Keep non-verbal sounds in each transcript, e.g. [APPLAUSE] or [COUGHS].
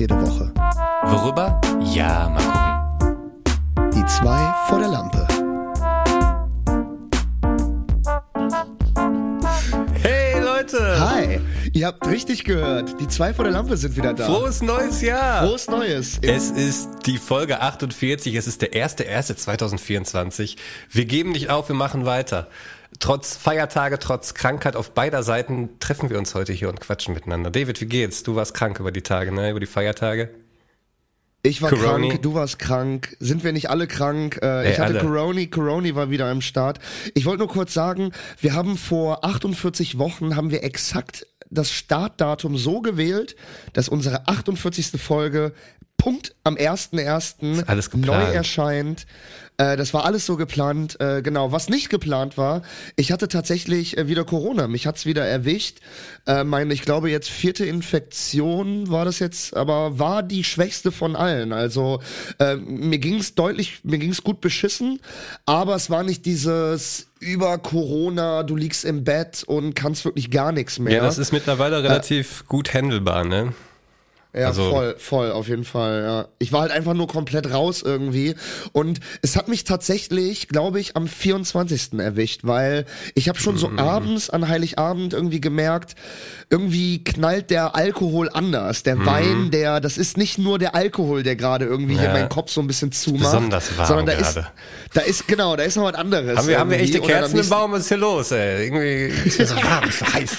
jede Woche. Worüber? Ja, mal gucken. Die zwei vor der Lampe. Ihr habt richtig gehört. Die zwei vor der Lampe sind wieder da. Frohes neues Jahr! Frohes Neues. Es ist die Folge 48, es ist der 1.1.2024. Wir geben nicht auf, wir machen weiter. Trotz Feiertage, trotz Krankheit auf beider Seiten treffen wir uns heute hier und quatschen miteinander. David, wie geht's? Du warst krank über die Tage, ne? Über die Feiertage? Ich war Coroni. krank, du warst krank. Sind wir nicht alle krank? Äh, Ey, ich hatte alle. Coroni, Coroni war wieder am Start. Ich wollte nur kurz sagen, wir haben vor 48 Wochen haben wir exakt das Startdatum so gewählt, dass unsere 48. Folge Punkt am 1.1. Alles neu erscheint. Äh, das war alles so geplant. Äh, genau, was nicht geplant war, ich hatte tatsächlich äh, wieder Corona. Mich hat's wieder erwischt. Äh, meine, ich glaube jetzt vierte Infektion war das jetzt, aber war die schwächste von allen. Also äh, mir ging's deutlich, mir ging's gut beschissen, aber es war nicht dieses über Corona, du liegst im Bett und kannst wirklich gar nichts mehr. Ja, das ist mittlerweile relativ gut handelbar, ne? Ja, Also- voll, voll, auf jeden Fall, ja. Ich war halt einfach nur komplett raus irgendwie. Und es hat mich tatsächlich, glaube ich, am 24. erwischt, weil ich habe schon so Mhm. abends an Heiligabend irgendwie gemerkt, irgendwie knallt der Alkohol anders. Der Wein, der, das ist nicht nur der Alkohol, der gerade irgendwie hier. Ja. meinen Kopf so ein bisschen zumacht. besonders warm sondern da ist, gerade. da ist, genau, da ist noch was anderes. Haben wir, haben wir echte Kerzen im Baum? Was ist hier los, ey? Irgendwie ist mir so warm, ist so heiß.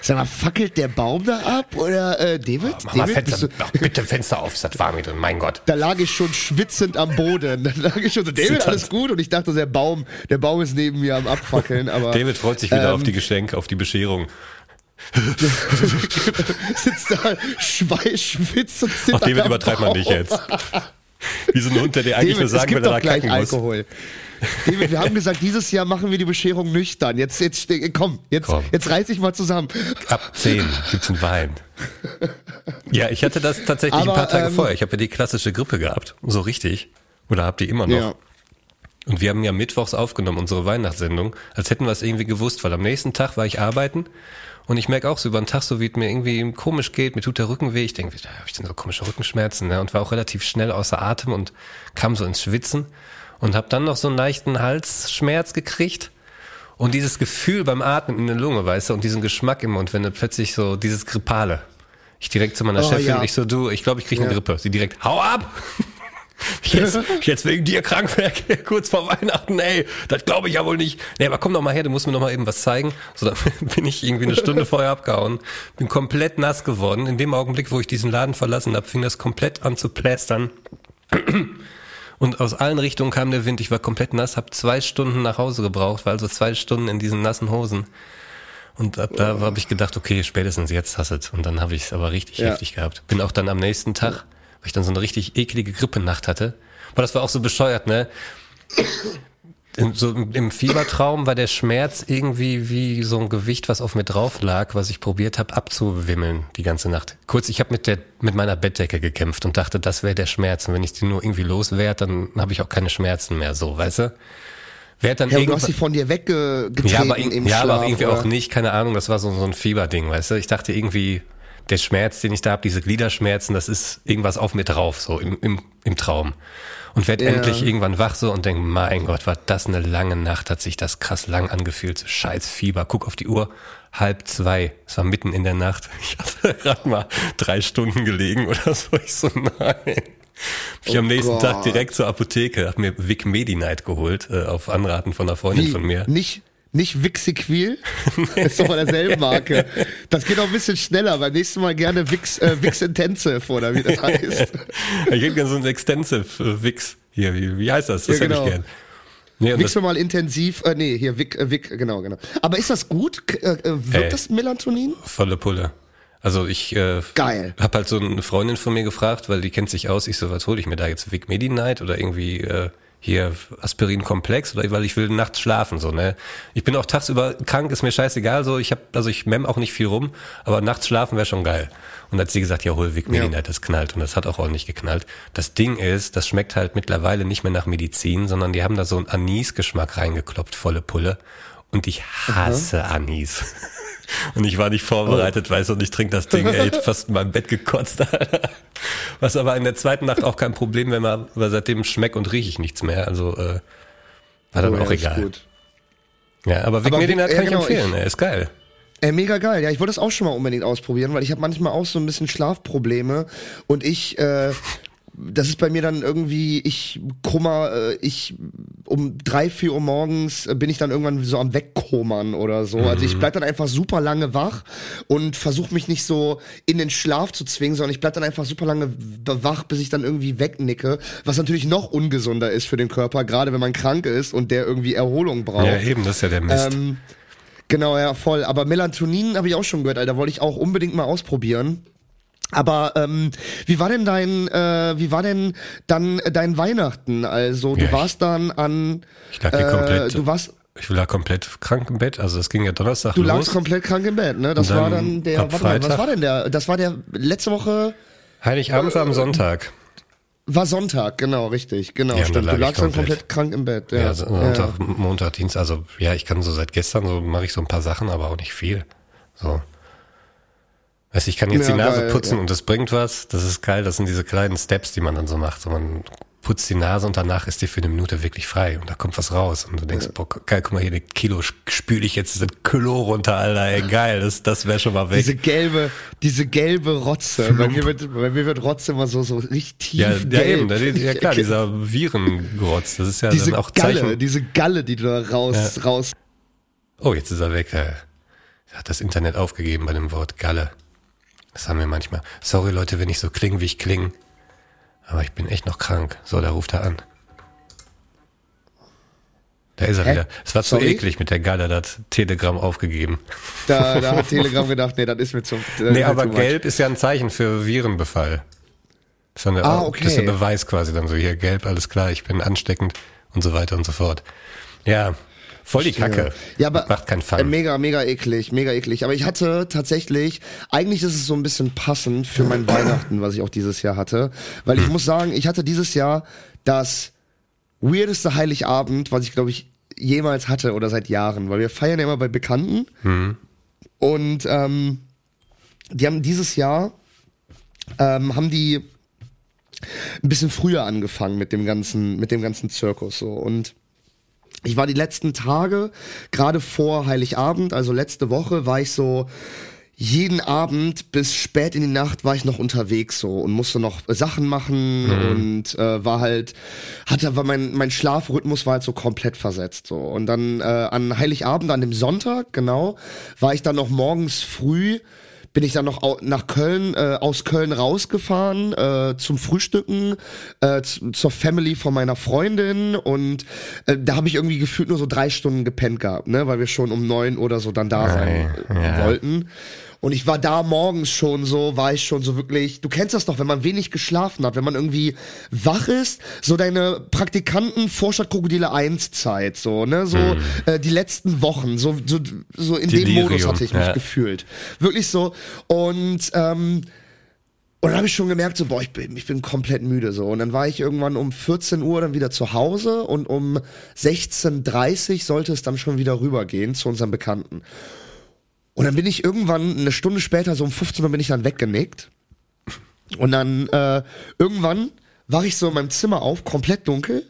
Sag mal, fackelt der Baum da ab? Oder, äh, David? Mach mal David, Fenster, mach bitte Fenster auf, das warm hier drin, mein Gott. da lag ich schon schwitzend am Boden. [LAUGHS] Da lag ich schon so, David, alles gut? Und ich dachte, der Baum, der Baum ist neben mir am Abfackeln, aber David freut sich wieder ähm, auf die Geschenke, auf die Bescherung. [LAUGHS] sitzt da, schweiß, schwitzt und Ach, zittert David am übertreibt man nicht jetzt. Wie so ein Hund, der dir eigentlich David, nur sagen will, dass er kacken muss. David, wir haben gesagt, dieses Jahr machen wir die Bescherung nüchtern. Jetzt, jetzt, komm, jetzt, Komm. jetzt reiß dich mal zusammen. Ab 10 gibt's einen Wein. Ja, ich hatte das tatsächlich Aber, ein paar Tage ähm, vorher. Ich habe ja die klassische Grippe gehabt. So richtig. Oder habt ihr immer noch? Ja. Und wir haben ja mittwochs aufgenommen, unsere Weihnachtssendung, als hätten wir es irgendwie gewusst, weil am nächsten Tag war ich arbeiten und ich merke auch so über den Tag, so wie es mir irgendwie komisch geht, mir tut der Rücken weh. Ich denke, da habe ich denn so komische Rückenschmerzen ne? und war auch relativ schnell außer Atem und kam so ins Schwitzen und habe dann noch so einen leichten Halsschmerz gekriegt. Und dieses Gefühl beim Atmen in der Lunge, weißt du, und diesen Geschmack im Mund, wenn du plötzlich so dieses Grippale. Ich direkt zu meiner Oh, Chefin, ja. ich so, du, ich glaube, ich kriege eine Ja. Grippe. Sie direkt, hau ab! [LAUGHS] Ich jetzt, ich jetzt wegen dir krank wäre, kurz vor Weihnachten, ey, das glaube ich ja wohl nicht. Nee, aber komm doch mal her, du musst mir noch mal eben was zeigen. So, dann [LAUGHS] bin ich irgendwie eine Stunde vorher abgehauen, bin komplett nass geworden. In dem Augenblick, wo ich diesen Laden verlassen habe, fing das komplett an zu plästern. Und aus allen Richtungen kam der Wind. Ich war komplett nass, habe zwei Stunden nach Hause gebraucht, war also zwei Stunden in diesen nassen Hosen. Und ab da habe ich gedacht, okay, spätestens jetzt hasset. Und dann habe ich es aber richtig Ja. heftig gehabt. Bin auch dann am nächsten Tag, weil ich dann so eine richtig eklige Grippenacht hatte. Aber das war auch so bescheuert, ne? In, so im Fiebertraum war der Schmerz irgendwie wie so ein Gewicht, was auf mir drauf lag, was ich probiert habe abzuwimmeln die ganze Nacht. Kurz, ich habe mit der mit meiner Bettdecke gekämpft und dachte, das wäre der Schmerz. Und wenn ich die nur irgendwie loswerde, dann habe ich auch keine Schmerzen mehr. So, weißt du? Werd dann Ja, du hast sie von dir weggetreten ja, aber, im ja, Schlaf. aber irgendwie oder? auch nicht, keine Ahnung, das war so, so ein Fieberding, weißt du? Ich dachte irgendwie, der Schmerz, den ich da habe, diese Gliederschmerzen, das ist irgendwas auf mir drauf, so im, im, im Traum. Und werd Ja. endlich irgendwann wach so und denk, mein Gott, war das eine lange Nacht, hat sich das krass lang angefühlt, so scheiß Fieber. Guck auf die Uhr, halb zwei, es war mitten in der Nacht. [LAUGHS] Ich hatte gerade mal drei Stunden gelegen oder so. Ich so, nein. Ich Oh am nächsten Tag Gott. direkt zur Apotheke, hab mir Vic Medi-Night geholt, äh, auf Anraten von einer Freundin Wie? von mir. Nicht, nicht Wixiquil? [LAUGHS] Ist doch von derselben Marke. Das geht auch ein bisschen schneller. Beim nächsten Mal gerne Wix, äh, Wix Intensive oder wie das heißt. [LAUGHS] Ich hätte gerne so ein Extensive äh, Wix. Hier, wie, wie heißt das? Das Ja, hätte genau. ich gern. Nee, wir mal intensiv, äh, nee, hier Wick, äh, Wick, genau, genau. Aber ist das gut? Äh, äh, wirkt Ey. das Melatonin? volle Pulle. Also ich äh, Geil. hab halt so eine Freundin von mir gefragt, weil die kennt sich aus. Ich so, was hole ich mir da jetzt? Vic Medi Night oder irgendwie äh, hier Aspirin Komplex oder weil ich will nachts schlafen so ne. Ich bin auch tagsüber krank, ist mir scheißegal so. Ich hab also ich mem auch nicht viel rum, aber nachts schlafen wäre schon geil. Und hat sie gesagt, ja hol Vic Medi Ja. Das knallt und das hat auch ordentlich geknallt. Das Ding ist, das schmeckt halt mittlerweile nicht mehr nach Medizin, sondern die haben da so einen Anis-Geschmack reingekloppt, volle Pulle. Und ich hasse Anis. [LAUGHS] Und ich war nicht vorbereitet, oh. weiß und ich trinke das Ding, ey, fast in meinem Bett gekotzt. [LAUGHS] Was aber in der zweiten Nacht auch kein Problem, wenn man, aber seitdem schmeckt und rieche ich nichts mehr. Also äh, war dann oh, auch ja, egal. Ja, aber Vic Medinat kann ja, genau, ich empfehlen, ich, er ist geil. Äh, mega geil. Ja, ich wollte es auch schon mal unbedingt ausprobieren, weil ich habe manchmal auch so ein bisschen Schlafprobleme und ich äh, das ist bei mir dann irgendwie, ich Kummer, äh, ich um drei, vier Uhr morgens bin ich dann irgendwann so am Wegkommern oder so. Also ich mhm. bleib dann einfach super lange wach und versuche mich nicht so in den Schlaf zu zwingen, sondern ich bleib dann einfach super lange wach, bis ich dann irgendwie wegnicke. Was natürlich noch ungesunder ist für den Körper, gerade wenn man krank ist und der irgendwie Erholung braucht. Ja, eben, das ist ja der Mist. Ähm, genau, ja, voll. Aber Melatonin habe ich auch schon gehört, Alter, wollte ich auch unbedingt mal ausprobieren. Aber ähm, wie war denn dein, äh, wie war denn dann dein Weihnachten? Also du ja, warst dann an, ich lag hier äh, komplett, du warst, ich lag komplett krank im Bett. Also es ging ja Donnerstag Du los. lagst komplett krank im Bett, ne? Das dann war dann der, warte mal, was war denn der? Das war der letzte Woche. Heiligabend war am Sonntag. War Sonntag, genau, richtig, genau, ja, stimmt. Du lagst dann komplett krank im Bett. Ja, ja Sonntag, ja. Montag, Dienstag. Also ja, ich kann so seit gestern so mache ich so ein paar Sachen, aber auch nicht viel. So. Weißt, ich kann jetzt ja, die Nase geil, putzen ja. und das bringt was. Das ist geil. Das sind diese kleinen Steps, die man dann so macht. So man putzt die Nase und danach ist die für eine Minute wirklich frei und da kommt was raus und du denkst, ja. boah, geil, guck mal hier, ein Kilo spüle ich jetzt das Klo runter, Alter, ey, geil, das, das wäre schon mal weg. Diese gelbe, diese gelbe Rotze, bei mir wird, bei mir wird Rotze immer so, so richtig tief ja, gelb. Ja, eben, ja klar, dieser Virengrotz, das ist ja diese dann auch Galle, Zeichen. diese Galle, die du da raus, raus. Oh, jetzt ist er weg, er hat das Internet aufgegeben bei dem Wort Galle. Das haben wir manchmal. Sorry Leute, wenn ich so klinge, wie ich klinge. Aber ich bin echt noch krank. So, da ruft er an. Da ist er Hä? wieder. Es war Sorry? zu eklig mit der Galle, da hat Telegram aufgegeben. Da, da [LAUGHS] hat Telegram gedacht, nee, das ist mir zu. Nee, aber gelb ist ja ein Zeichen für Virenbefall. Das ist, eine, ah, okay. das ist der Beweis quasi dann so, hier gelb, alles klar, ich bin ansteckend und so weiter und so fort. Ja, Voll die Kacke. Ja, aber macht keinen Fun. Äh, mega, mega eklig, mega eklig. Aber ich hatte tatsächlich, eigentlich ist es so ein bisschen passend für mein [LAUGHS] Weihnachten, was ich auch dieses Jahr hatte, weil ich hm. muss sagen, ich hatte dieses Jahr das weirdeste Heiligabend, was ich glaube ich jemals hatte oder seit Jahren, weil wir feiern ja immer bei Bekannten hm. und ähm, die haben dieses Jahr ähm, haben die ein bisschen früher angefangen mit dem ganzen mit dem ganzen Zirkus so und ich war die letzten Tage, gerade vor Heiligabend, also letzte Woche, war ich so jeden Abend bis spät in die Nacht war ich noch unterwegs so und musste noch Sachen machen mhm. und äh, war halt hatte war mein mein Schlafrhythmus war halt so komplett versetzt so und dann äh, an Heiligabend an dem Sonntag genau war ich dann noch morgens früh bin ich dann noch nach Köln, äh, aus Köln rausgefahren äh, zum Frühstücken äh, zur Family von meiner Freundin und äh, da habe ich irgendwie gefühlt nur so drei Stunden gepennt gehabt, ne, weil wir schon um neun oder so dann da sein ja. wollten. Und ich war da morgens schon so, war ich schon so wirklich, du kennst das doch, wenn man wenig geschlafen hat, wenn man irgendwie wach ist, so deine Praktikanten Vorstadtkrokodile 1 Zeit, so, ne, so hm. äh, die letzten Wochen, so, so, so in Delirium, dem Modus hatte ich mich ja. gefühlt. Wirklich so. Und ähm, und dann habe ich schon gemerkt, so, boah, ich bin, ich bin komplett müde so. Und dann war ich irgendwann um 14 Uhr dann wieder zu Hause und um 16.30 Uhr sollte es dann schon wieder rübergehen zu unserem Bekannten. Und dann bin ich irgendwann, eine Stunde später, so um 15 Uhr bin ich dann weggenickt. Und dann äh, irgendwann war ich so in meinem Zimmer auf, komplett dunkel.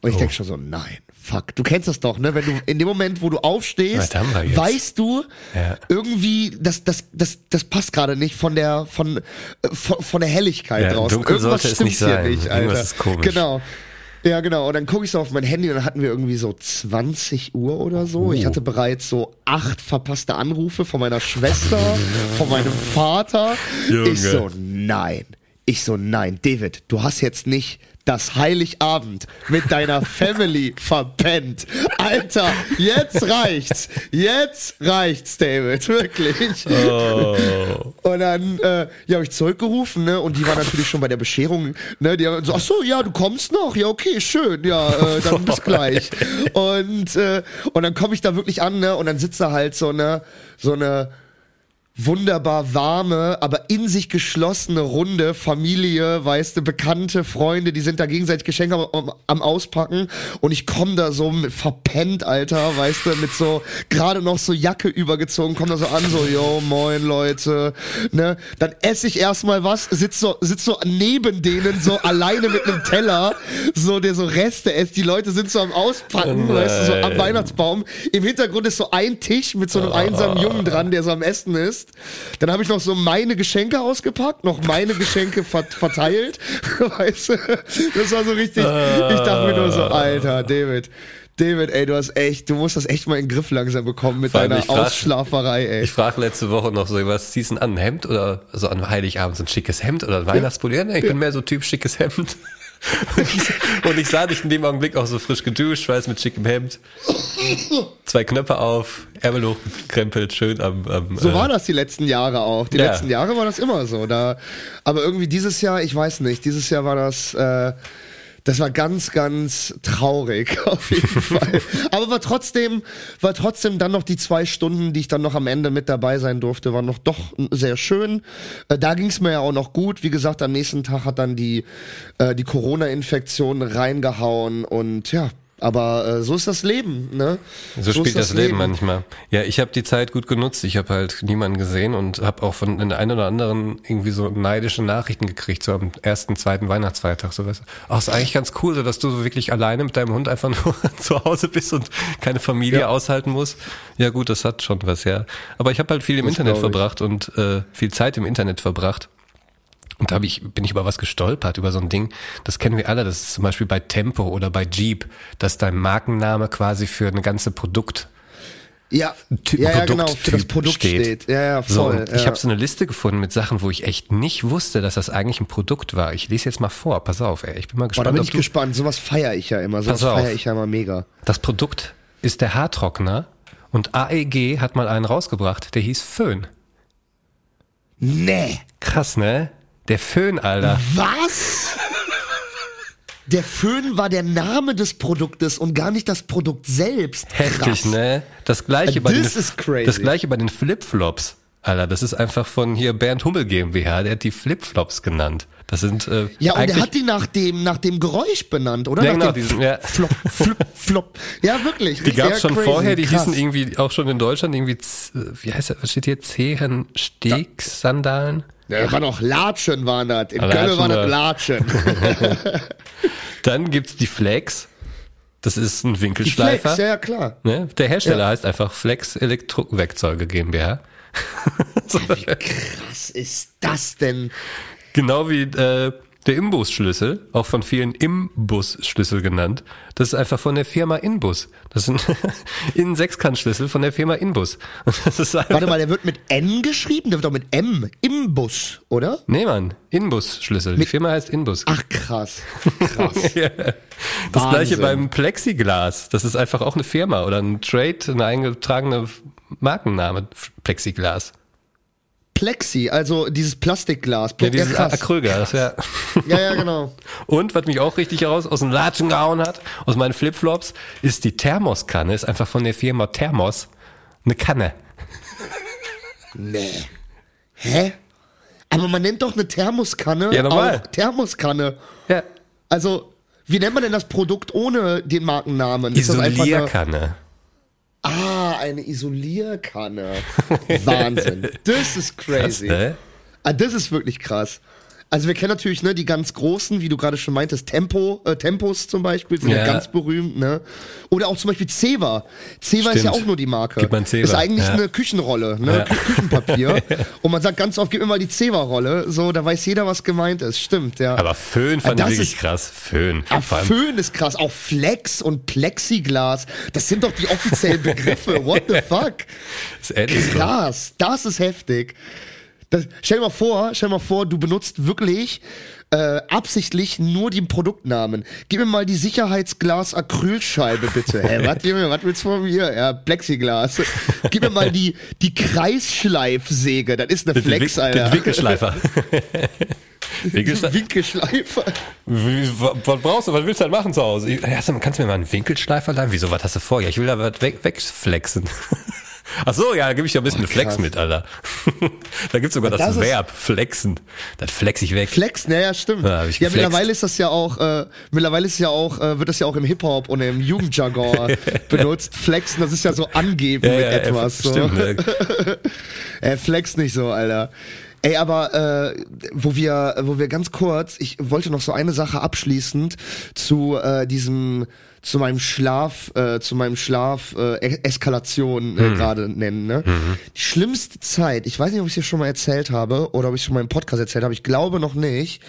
Und ich oh. denke schon so, nein, fuck, du kennst das doch, ne? Wenn du in dem Moment, wo du aufstehst, weißt du ja. irgendwie, das, das, das, das passt gerade nicht von der, von, von, von der Helligkeit ja, draußen. Irgendwas nicht sein. Nicht, Alter. Irgendwas ist komisch. Genau. Ja, genau. Und dann gucke ich so auf mein Handy und dann hatten wir irgendwie so 20 Uhr oder so. Oh. Ich hatte bereits so acht verpasste Anrufe von meiner Schwester, von meinem Vater. Junge. Ich so, nein. Ich so, nein, David, du hast jetzt nicht das Heiligabend mit deiner Family [LAUGHS] verpennt. Alter, jetzt reicht's. Jetzt reicht's, David. Wirklich. Oh. Und dann äh, ja, habe ich zurückgerufen, ne? Und die war natürlich schon bei der Bescherung, ne? Die haben so, ach so, ja, du kommst noch. Ja, okay, schön. Ja, äh, dann bis gleich. [LAUGHS] Und, äh, und dann komme ich da wirklich an, ne? Und dann sitzt da halt so eine, so eine wunderbar warme, aber in sich geschlossene Runde, Familie, weißt du, Bekannte, Freunde, die sind da gegenseitig Geschenke am, am Auspacken. Und ich komme da so mit verpennt, Alter, weißt du, mit so gerade noch so Jacke übergezogen, komm da so an, so, yo, moin Leute, ne, dann esse ich erstmal was, sitz so, sitz so neben denen so alleine mit einem Teller, so der so Reste esst, die Leute sind so am Auspacken, Oh weißt du, so am. Weihnachtsbaum, im Hintergrund ist so ein Tisch mit so einem einsamen Jungen dran, der so am Essen ist. Dann habe ich noch so meine Geschenke ausgepackt, noch meine Geschenke ver [LAUGHS] verteilt. [LAUGHS] weißt du? Das war so richtig. Ich dachte mir nur so, Alter, David. David, ey, du hast echt, du musst das echt mal in den Griff langsam bekommen mit deiner frag- Ausschlaferei, ey. Ich frage letzte Woche noch so, was ziehst du denn an? Ein Hemd oder so an Heiligabend so ein schickes Hemd oder ein Weihnachtspulli? Ja, nee, ich bin mehr so Typ schickes Hemd. Und [LAUGHS] ich, und ich sah dich in dem Augenblick auch so frisch geduscht, weiß mit schickem Hemd. Zwei Knöpfe auf, Ärmel hochgekrempelt, schön am, am So äh, war das die letzten Jahre auch. Die Ja. letzten Jahre war das immer so. Da, aber irgendwie dieses Jahr, ich weiß nicht, dieses Jahr war das, äh, das war ganz, ganz traurig [LAUGHS] auf jeden [LAUGHS] Fall. Aber war trotzdem, war trotzdem dann noch die zwei Stunden, die ich dann noch am Ende mit dabei sein durfte, waren noch doch sehr schön. Äh, da ging es mir ja auch noch gut. Wie gesagt, am nächsten Tag hat dann die, äh, die Corona-Infektion reingehauen und ja. Aber äh, so ist das Leben, ne? So, spielt ist das, Leben manchmal. Ja, ich habe die Zeit gut genutzt. Ich habe halt niemanden gesehen und habe auch von den einen oder anderen irgendwie so neidische Nachrichten gekriegt, so am ersten, zweiten Weihnachtsfeiertag. So was. Ach, ist eigentlich ganz cool, so dass du so wirklich alleine mit deinem Hund einfach [LAUGHS] nur zu Hause bist und keine Familie Ja. aushalten musst. Ja gut, das hat schon was, ja. Aber ich habe halt viel im Das Internet verbracht und äh, viel Zeit im Internet verbracht. Und da ich, bin ich über was gestolpert, über so ein Ding, das kennen wir alle, das ist zum Beispiel bei Tempo oder bei Jeep, dass dein Markenname quasi für eine ganze Produkt Ja, Typ- ja, ja genau, für das Produkt steht. Ja, ja, So, voll. und ja. ich habe so eine Liste gefunden mit Sachen, wo ich echt nicht wusste, dass das eigentlich ein Produkt war. Ich lese jetzt mal vor, pass auf, ey. Ich bin mal Boah, da gespannt, bin ich gespannt. Sowas feiere ich ja immer. Sowas feiere ich ja immer mega. Das Produkt ist der Haartrockner und AEG hat mal einen rausgebracht, der hieß Föhn. Nee. Krass, ne? Der Föhn, Alter. Was? Der Föhn war der Name des Produktes und gar nicht das Produkt selbst. Heftig, Krass. ne? Das gleiche bei den, das gleiche bei den Flipflops. Alter, das ist einfach von hier Bernd Hummel GmbH, der hat die Flipflops genannt. Das sind äh, Ja, und er hat die nach dem, nach dem Geräusch benannt, oder? Ja, nach genau, diesen, ja. Flop, flip, flop. Ja, wirklich. Die gab's ja, schon crazy, vorher, die krass. hießen irgendwie auch schon in Deutschland irgendwie, Z- wie heißt das, was steht hier? Zehenstegsandalen? Ja, war noch Latschen waren das. In Latschen, Köln war das. Latschen. [LAUGHS] Dann gibt's die Flex. Das ist ein Die Winkelschleifer. Flex, ja, ja, klar. ne? Der Hersteller Ja. heißt einfach Flex Elektrowerkzeuge GmbH. Wie krass ist das denn? Genau wie äh, der Imbusschlüssel, auch von vielen Imbusschlüssel genannt. Das ist einfach von der Firma Inbus. Das sind [LAUGHS] Innen-Sechskantschlüssel von der Firma Inbus. [LAUGHS] Ist Warte mal, der wird mit N geschrieben? Der wird doch mit M. Imbus, oder? nee, Mann, Inbus-Schlüssel. Die Firma heißt Inbus. Ach, krass. Krass. [LAUGHS] Ja. Das Wahnsinn. gleiche beim Plexiglas. Das ist einfach auch eine Firma oder ein Trade, eine eingetragene Markenname. Plexiglas. Plexi, also dieses Plastikglas. Ja, dieses krass. Acrylglas, ja. [LAUGHS] Ja, ja, genau. Und was mich auch richtig heraus aus dem Latschen gehauen hat, aus meinen Flipflops, ist die Thermoskanne. Ist einfach von der Firma Thermos eine Kanne. Nee. Hä? Aber man nennt doch eine Thermoskanne Ja, normal. auch Thermoskanne. Ja. Also, wie nennt man denn das Produkt ohne den Markennamen? Ist das einfach eine, Isolierkanne. Ah, eine Isolierkanne. Wahnsinn. [LAUGHS] Das ist Krass, crazy. ne? Ah, das ist wirklich krass. Also wir kennen natürlich ne die ganz großen, wie du gerade schon meintest, Tempo, äh, Tempos zum Beispiel sind ja. Ja. ganz berühmt, ne? Oder auch zum Beispiel Ceva. Ceva ist ja auch nur die Marke. Gib mal Zewa, Ist eigentlich ja. eine Küchenrolle, ne? Ja. Kü- Küchenpapier. [LAUGHS] Und man sagt ganz oft, gib mir mal die Ceva-Rolle. So, da weiß jeder, was gemeint ist. Stimmt, ja. Aber Föhn fand das ich wirklich ist- krass. Föhn. Allem- Föhn ist krass, auch Flex und Plexiglas, das sind doch die offiziellen Begriffe. What the [LAUGHS] fuck? ist ehrlich so. Krass, das ist heftig. Das, stell dir mal vor, stell dir mal vor, du benutzt wirklich äh, absichtlich nur den Produktnamen. Gib mir mal die Sicherheitsglas-Acrylscheibe bitte. Hä, was, willst du von mir? Ja, Plexiglas. Gib mir mal die, die Kreisschleifsäge. Das ist eine Den Flex, Win- Alter. Den Winkelschleifer. [LAUGHS] Winkelschleifer? Winkelschleifer. Wie, wa- was brauchst du? Was willst du denn machen zu Hause? Ich- kannst du mir mal einen Winkelschleifer leihen? Wieso, was hast du vor? Ja, ich will da was weg, wegflexen. Ach so, ja, da gebe ich dir ein bisschen oh, Flex mit, Alter. [LAUGHS] da gibt's sogar das, das Verb, flexen. Das flex ich weg. Flexen, ja, ja stimmt. Ja, ja mittlerweile ist das ja auch, äh, mittlerweile ist ja auch, äh, wird das ja auch im Hip-Hop und im Jugendjargon [LAUGHS] benutzt. Flexen, das ist ja so angeben ja, mit ja, etwas. So. Stimmt, [LAUGHS] äh, flex nicht so, Alter. Ey, aber äh, wo wir, wo wir ganz kurz, ich wollte noch so eine Sache abschließend zu äh, diesem zu meinem Schlaf, äh, zu meinem Schlaf äh, Eskalation äh, mhm. gerade nennen. Ne? Mhm. Die schlimmste Zeit, ich weiß nicht, ob ich es dir schon mal erzählt habe oder ob ich es schon mal im Podcast erzählt habe, ich glaube noch nicht.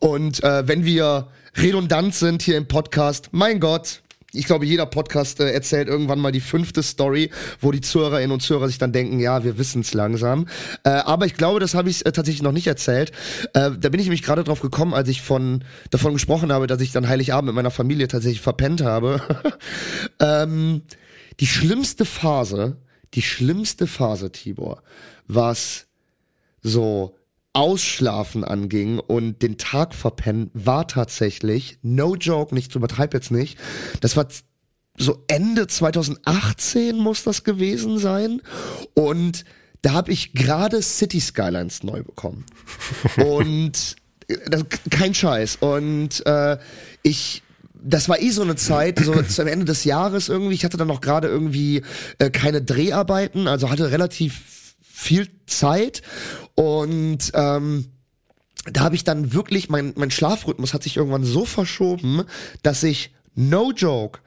Und äh, wenn wir redundant sind hier im Podcast, mein Gott, ich glaube, jeder Podcast äh, erzählt irgendwann mal die fünfte Story, wo die Zuhörerinnen und Zuhörer sich dann denken, ja, wir wissen es langsam. Äh, aber ich glaube, das habe ich äh, tatsächlich noch nicht erzählt. Äh, da bin ich nämlich gerade drauf gekommen, als ich von davon gesprochen habe, dass ich dann Heiligabend mit meiner Familie tatsächlich verpennt habe. [LAUGHS] ähm, die schlimmste Phase, die schlimmste Phase, Tibor, was so Ausschlafen anging und den Tag verpennen, war tatsächlich, no joke, nicht zu übertreib jetzt nicht, das war so Ende 2018 muss das gewesen sein und da habe ich gerade City Skylines neu bekommen [LAUGHS] und das, kein Scheiß und äh, ich das war eh so eine Zeit, so [COUGHS] zum Ende des Jahres irgendwie. Ich hatte dann noch gerade irgendwie äh, keine Dreharbeiten, also hatte relativ viel Zeit und ähm, da habe ich dann wirklich, mein, mein Schlafrhythmus hat sich irgendwann so verschoben, dass ich, no joke,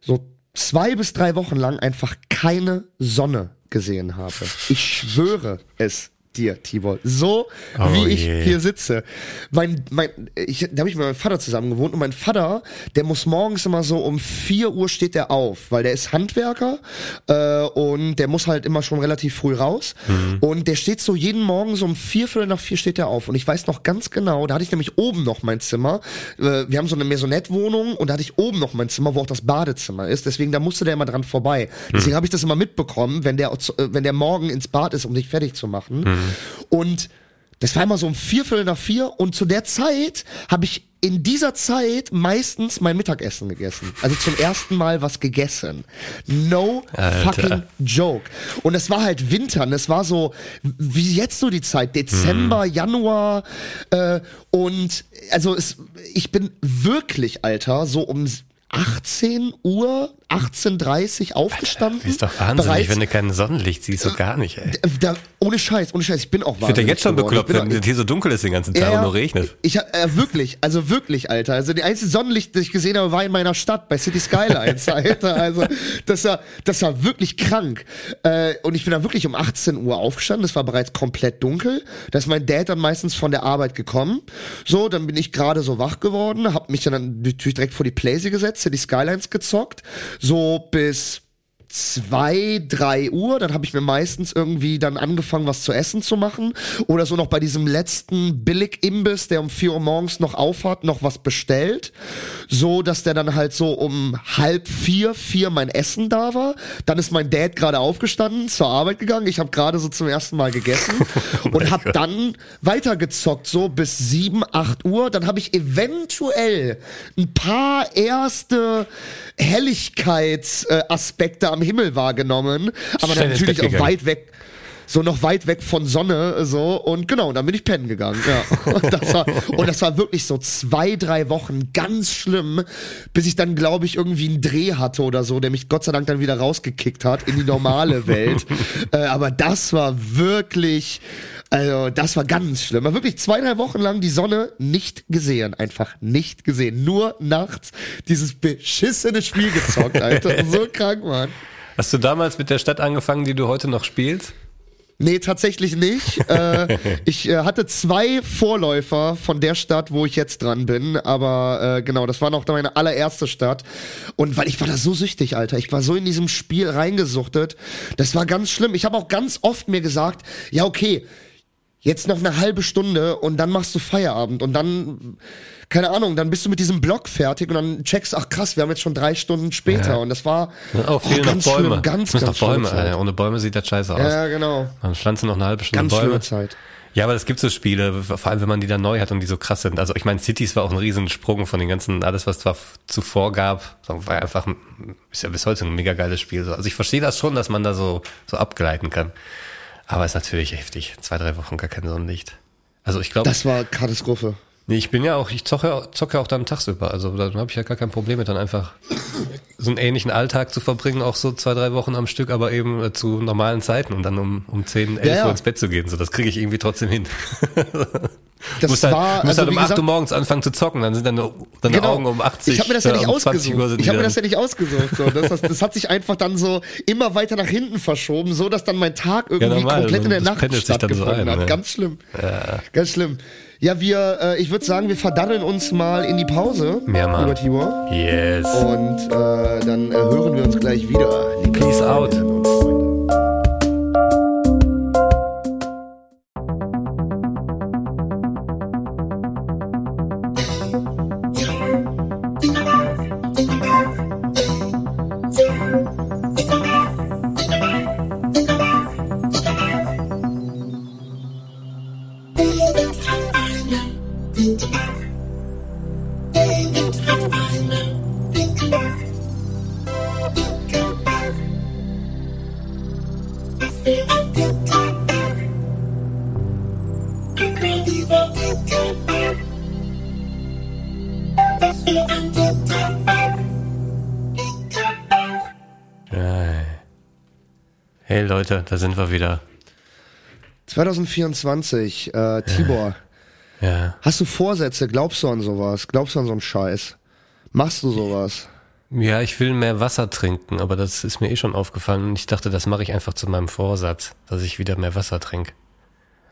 so zwei bis drei Wochen lang einfach keine Sonne gesehen habe. Ich schwöre es dir, Tibor. So oh wie ich yeah. hier sitze. Mein, mein, ich, da habe ich mit meinem Vater zusammen gewohnt und mein Vater, der muss morgens immer so um vier Uhr steht der auf, weil der ist Handwerker äh, und der muss halt immer schon relativ früh raus. Mhm. Und der steht so jeden Morgen so um vier, viertel nach vier steht der auf. Und ich weiß noch ganz genau, da hatte ich nämlich oben noch mein Zimmer. Äh, wir haben so eine Maisonette-Wohnung und da hatte ich oben noch mein Zimmer, wo auch das Badezimmer ist. Deswegen, da musste der immer dran vorbei. Deswegen mhm. habe ich das immer mitbekommen, wenn der, äh, wenn der morgen ins Bad ist, um sich fertig zu machen. Mhm. Und das war immer so um vier Viertel nach vier und zu der Zeit habe ich in dieser Zeit meistens mein Mittagessen gegessen. Also zum ersten Mal was gegessen. No Alter. fucking joke. Und es war halt Winter. Und es war so, wie jetzt so die Zeit, Dezember, mhm. Januar. Äh, und also es, ich bin wirklich, Alter, so um 18 Uhr 18.30 aufgestanden. Alter, ist doch wahnsinnig, wenn du kein Sonnenlicht siehst, so gar nicht, ey. Da, ohne Scheiß, ohne Scheiß, ich bin auch wahnsinnig. Ich bin jetzt schon bekloppt, wenn es hier so dunkel ist den ganzen Tag ja, und nur regnet. Ich, äh, wirklich, also wirklich, Alter. Also die einzige Sonnenlicht, das ich gesehen habe, war in meiner Stadt, bei City Skylines, [LAUGHS] Alter. Also das war, das war wirklich krank. Äh, und ich bin da wirklich um 18 Uhr aufgestanden, es war bereits komplett dunkel. Da ist mein Dad dann meistens von der Arbeit gekommen. So, dann bin ich gerade so wach geworden, hab mich dann natürlich direkt vor die Playsee gesetzt, City Skylines gezockt so bis zwei, drei Uhr, dann habe ich mir meistens irgendwie dann angefangen, was zu essen zu machen. Oder so noch bei diesem letzten Billig-Imbiss, der um vier Uhr morgens noch aufhat, noch was bestellt. So, dass der dann halt so um halb vier, vier mein Essen da war. Dann ist mein Dad gerade aufgestanden, zur Arbeit gegangen. Ich habe gerade so zum ersten Mal gegessen [LAUGHS] oh und habe dann weitergezockt, so bis sieben, acht Uhr. Dann habe ich eventuell ein paar erste Helligkeitsaspekte am Himmel wahrgenommen, aber Schnell natürlich auch weit weg so noch weit weg von Sonne so und genau, dann bin ich pennen gegangen. Ja. [LAUGHS] Und das war, und das war wirklich so zwei, drei Wochen ganz schlimm, bis ich dann, glaube ich, irgendwie einen Dreh hatte oder so, der mich Gott sei Dank dann wieder rausgekickt hat in die normale [LAUGHS] Welt. äh, aber das war wirklich, also das war ganz schlimm. Aber wirklich zwei, drei Wochen lang die Sonne nicht gesehen, einfach nicht gesehen. Nur nachts dieses beschissene Spiel gezockt, Alter. [LAUGHS] so krank, Mann. Hast du damals mit der Stadt angefangen, die du heute noch spielst? Nee, tatsächlich nicht. [LAUGHS] äh, ich äh, hatte zwei Vorläufer von der Stadt, wo ich jetzt dran bin, aber äh, genau, das war noch meine allererste Stadt. Und weil ich war da so süchtig, Alter. Ich war so in diesem Spiel reingesuchtet. Das war ganz schlimm. Ich habe auch ganz oft mir gesagt, ja, okay, jetzt noch eine halbe Stunde und dann machst du Feierabend und dann, keine Ahnung, dann bist du mit diesem Block fertig und dann checkst, ach krass, wir haben jetzt schon drei Stunden später ja. und das war oh, viel oh, ganz Bäume. Schlimm, ganz, ganz noch Bäume, Alter. Ohne Bäume sieht das scheiße aus. Ja, genau. Man pflanzt noch eine halbe Stunde ganz Bäume. Schlimme Zeit. Ja, aber es gibt so Spiele, vor allem wenn man die dann neu hat und die so krass sind. Also ich meine, Cities war auch ein Riesensprung von den ganzen, alles was es zuvor gab, war einfach, ist ja bis heute ein mega geiles Spiel. Also ich verstehe das schon, dass man da so, so abgleiten kann. Aber ist natürlich heftig. Zwei, drei Wochen gar kein Sonnenlicht. Also ich glaube. Das war Katastrophe. Nee, ich bin ja auch, ich zocke, zocke auch dann tagsüber. Also da habe ich ja gar kein Problem mit, dann einfach so einen ähnlichen Alltag zu verbringen, auch so zwei, drei Wochen am Stück, aber eben äh, zu normalen Zeiten und dann um, um 10, 11 ja, ja. Uhr ins Bett zu gehen. So, das kriege ich irgendwie trotzdem hin. [LAUGHS] Das muss halt, war, muss also, halt um 8 Uhr morgens anfangen zu zocken, dann sind deine, deine genau. Augen um 80 Ich habe mir das ja nicht um ausgesucht. Ich habe mir das ja nicht ausgesucht. So. Das, das, das, hat sich einfach dann so immer weiter nach hinten verschoben, so dass dann mein Tag irgendwie ja, normal, komplett in der Nacht stattgefunden so ein, hat. Ja. Ganz schlimm. Ja. Ganz schlimm. Ja, wir, äh, ich würde sagen, wir verdaddeln uns mal in die Pause. Mehr mal. Über Tibor. Yes. Und äh, dann äh, hören wir uns gleich wieder. Peace out. Leute, da sind wir wieder. 2024, äh, Tibor. Ja. Hast du Vorsätze? Glaubst du an sowas? Glaubst du an so einen Scheiß? Machst du sowas? Ja, ich will mehr Wasser trinken, aber das ist mir eh schon aufgefallen und ich dachte, das mache ich einfach zu meinem Vorsatz, dass ich wieder mehr Wasser trinke.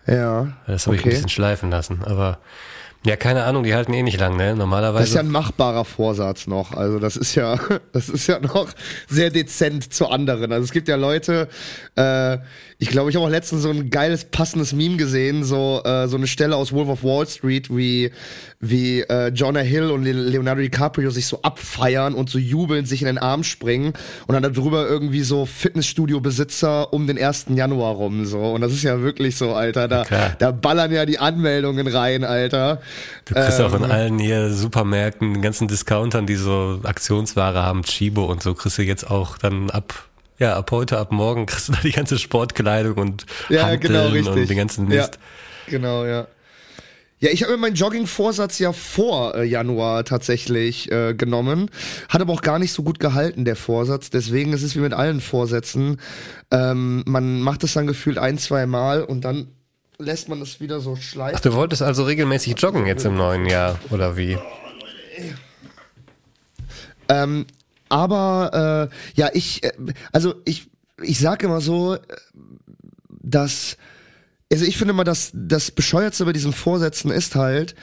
Ja. Das habe okay. ich ein bisschen schleifen lassen, aber ja, keine Ahnung, die halten eh nicht lang, ne? Normalerweise. Das ist ja ein machbarer Vorsatz noch. Also das ist ja, [LAUGHS] das ist ja noch sehr dezent zu anderen. Also es gibt ja Leute, äh, ich glaube, ich habe auch letztens so ein geiles, passendes Meme gesehen, so, äh, so eine Stelle aus Wolf of Wall Street, wie, wie äh, Jonah Hill und Leonardo DiCaprio sich so abfeiern und so jubelnd sich in den Arm springen und dann darüber irgendwie so Fitnessstudio-Besitzer um den 1. Januar rum, so. Und das ist ja wirklich so, Alter. Da, okay. da ballern ja die Anmeldungen rein, Alter. Du kriegst ähm, auch in ähm, allen hier Supermärkten, den ganzen Discountern, die so Aktionsware haben, Chibo und so, kriegst du jetzt auch dann ab ja, ab heute, ab morgen kriegst du da die ganze Sportkleidung und ja, genau, richtig. und den ganzen Mist. Ja, genau, ja. Ja, ich habe mir meinen Jogging-Vorsatz ja vor äh, Januar tatsächlich äh, genommen. Hat aber auch gar nicht so gut gehalten, der Vorsatz. Deswegen ist es wie mit allen Vorsätzen. Ähm, man macht es dann gefühlt ein, zwei Mal und dann lässt man es wieder so schleifen. Ach, du wolltest also regelmäßig joggen jetzt im neuen Jahr, oder wie? Ähm, aber äh, ja, ich, äh, also ich, ich sage immer so, dass, also ich finde immer, dass das Bescheuertste bei diesen Vorsätzen ist halt,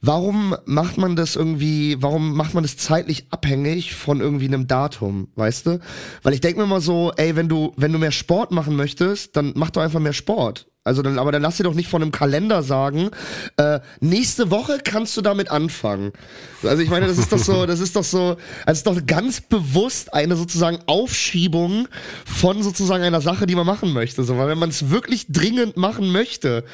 warum macht man das irgendwie, warum macht man das zeitlich abhängig von irgendwie einem Datum, weißt du? Weil ich denke mir immer so, ey, wenn du, wenn du mehr Sport machen möchtest, dann mach doch einfach mehr Sport. Also dann, aber dann lass dir doch nicht von einem Kalender sagen, äh, nächste Woche kannst du damit anfangen. Also ich meine, das ist doch so, das ist doch so, also ist doch ganz bewusst eine sozusagen Aufschiebung von sozusagen einer Sache, die man machen möchte. So, weil wenn man es wirklich dringend machen möchte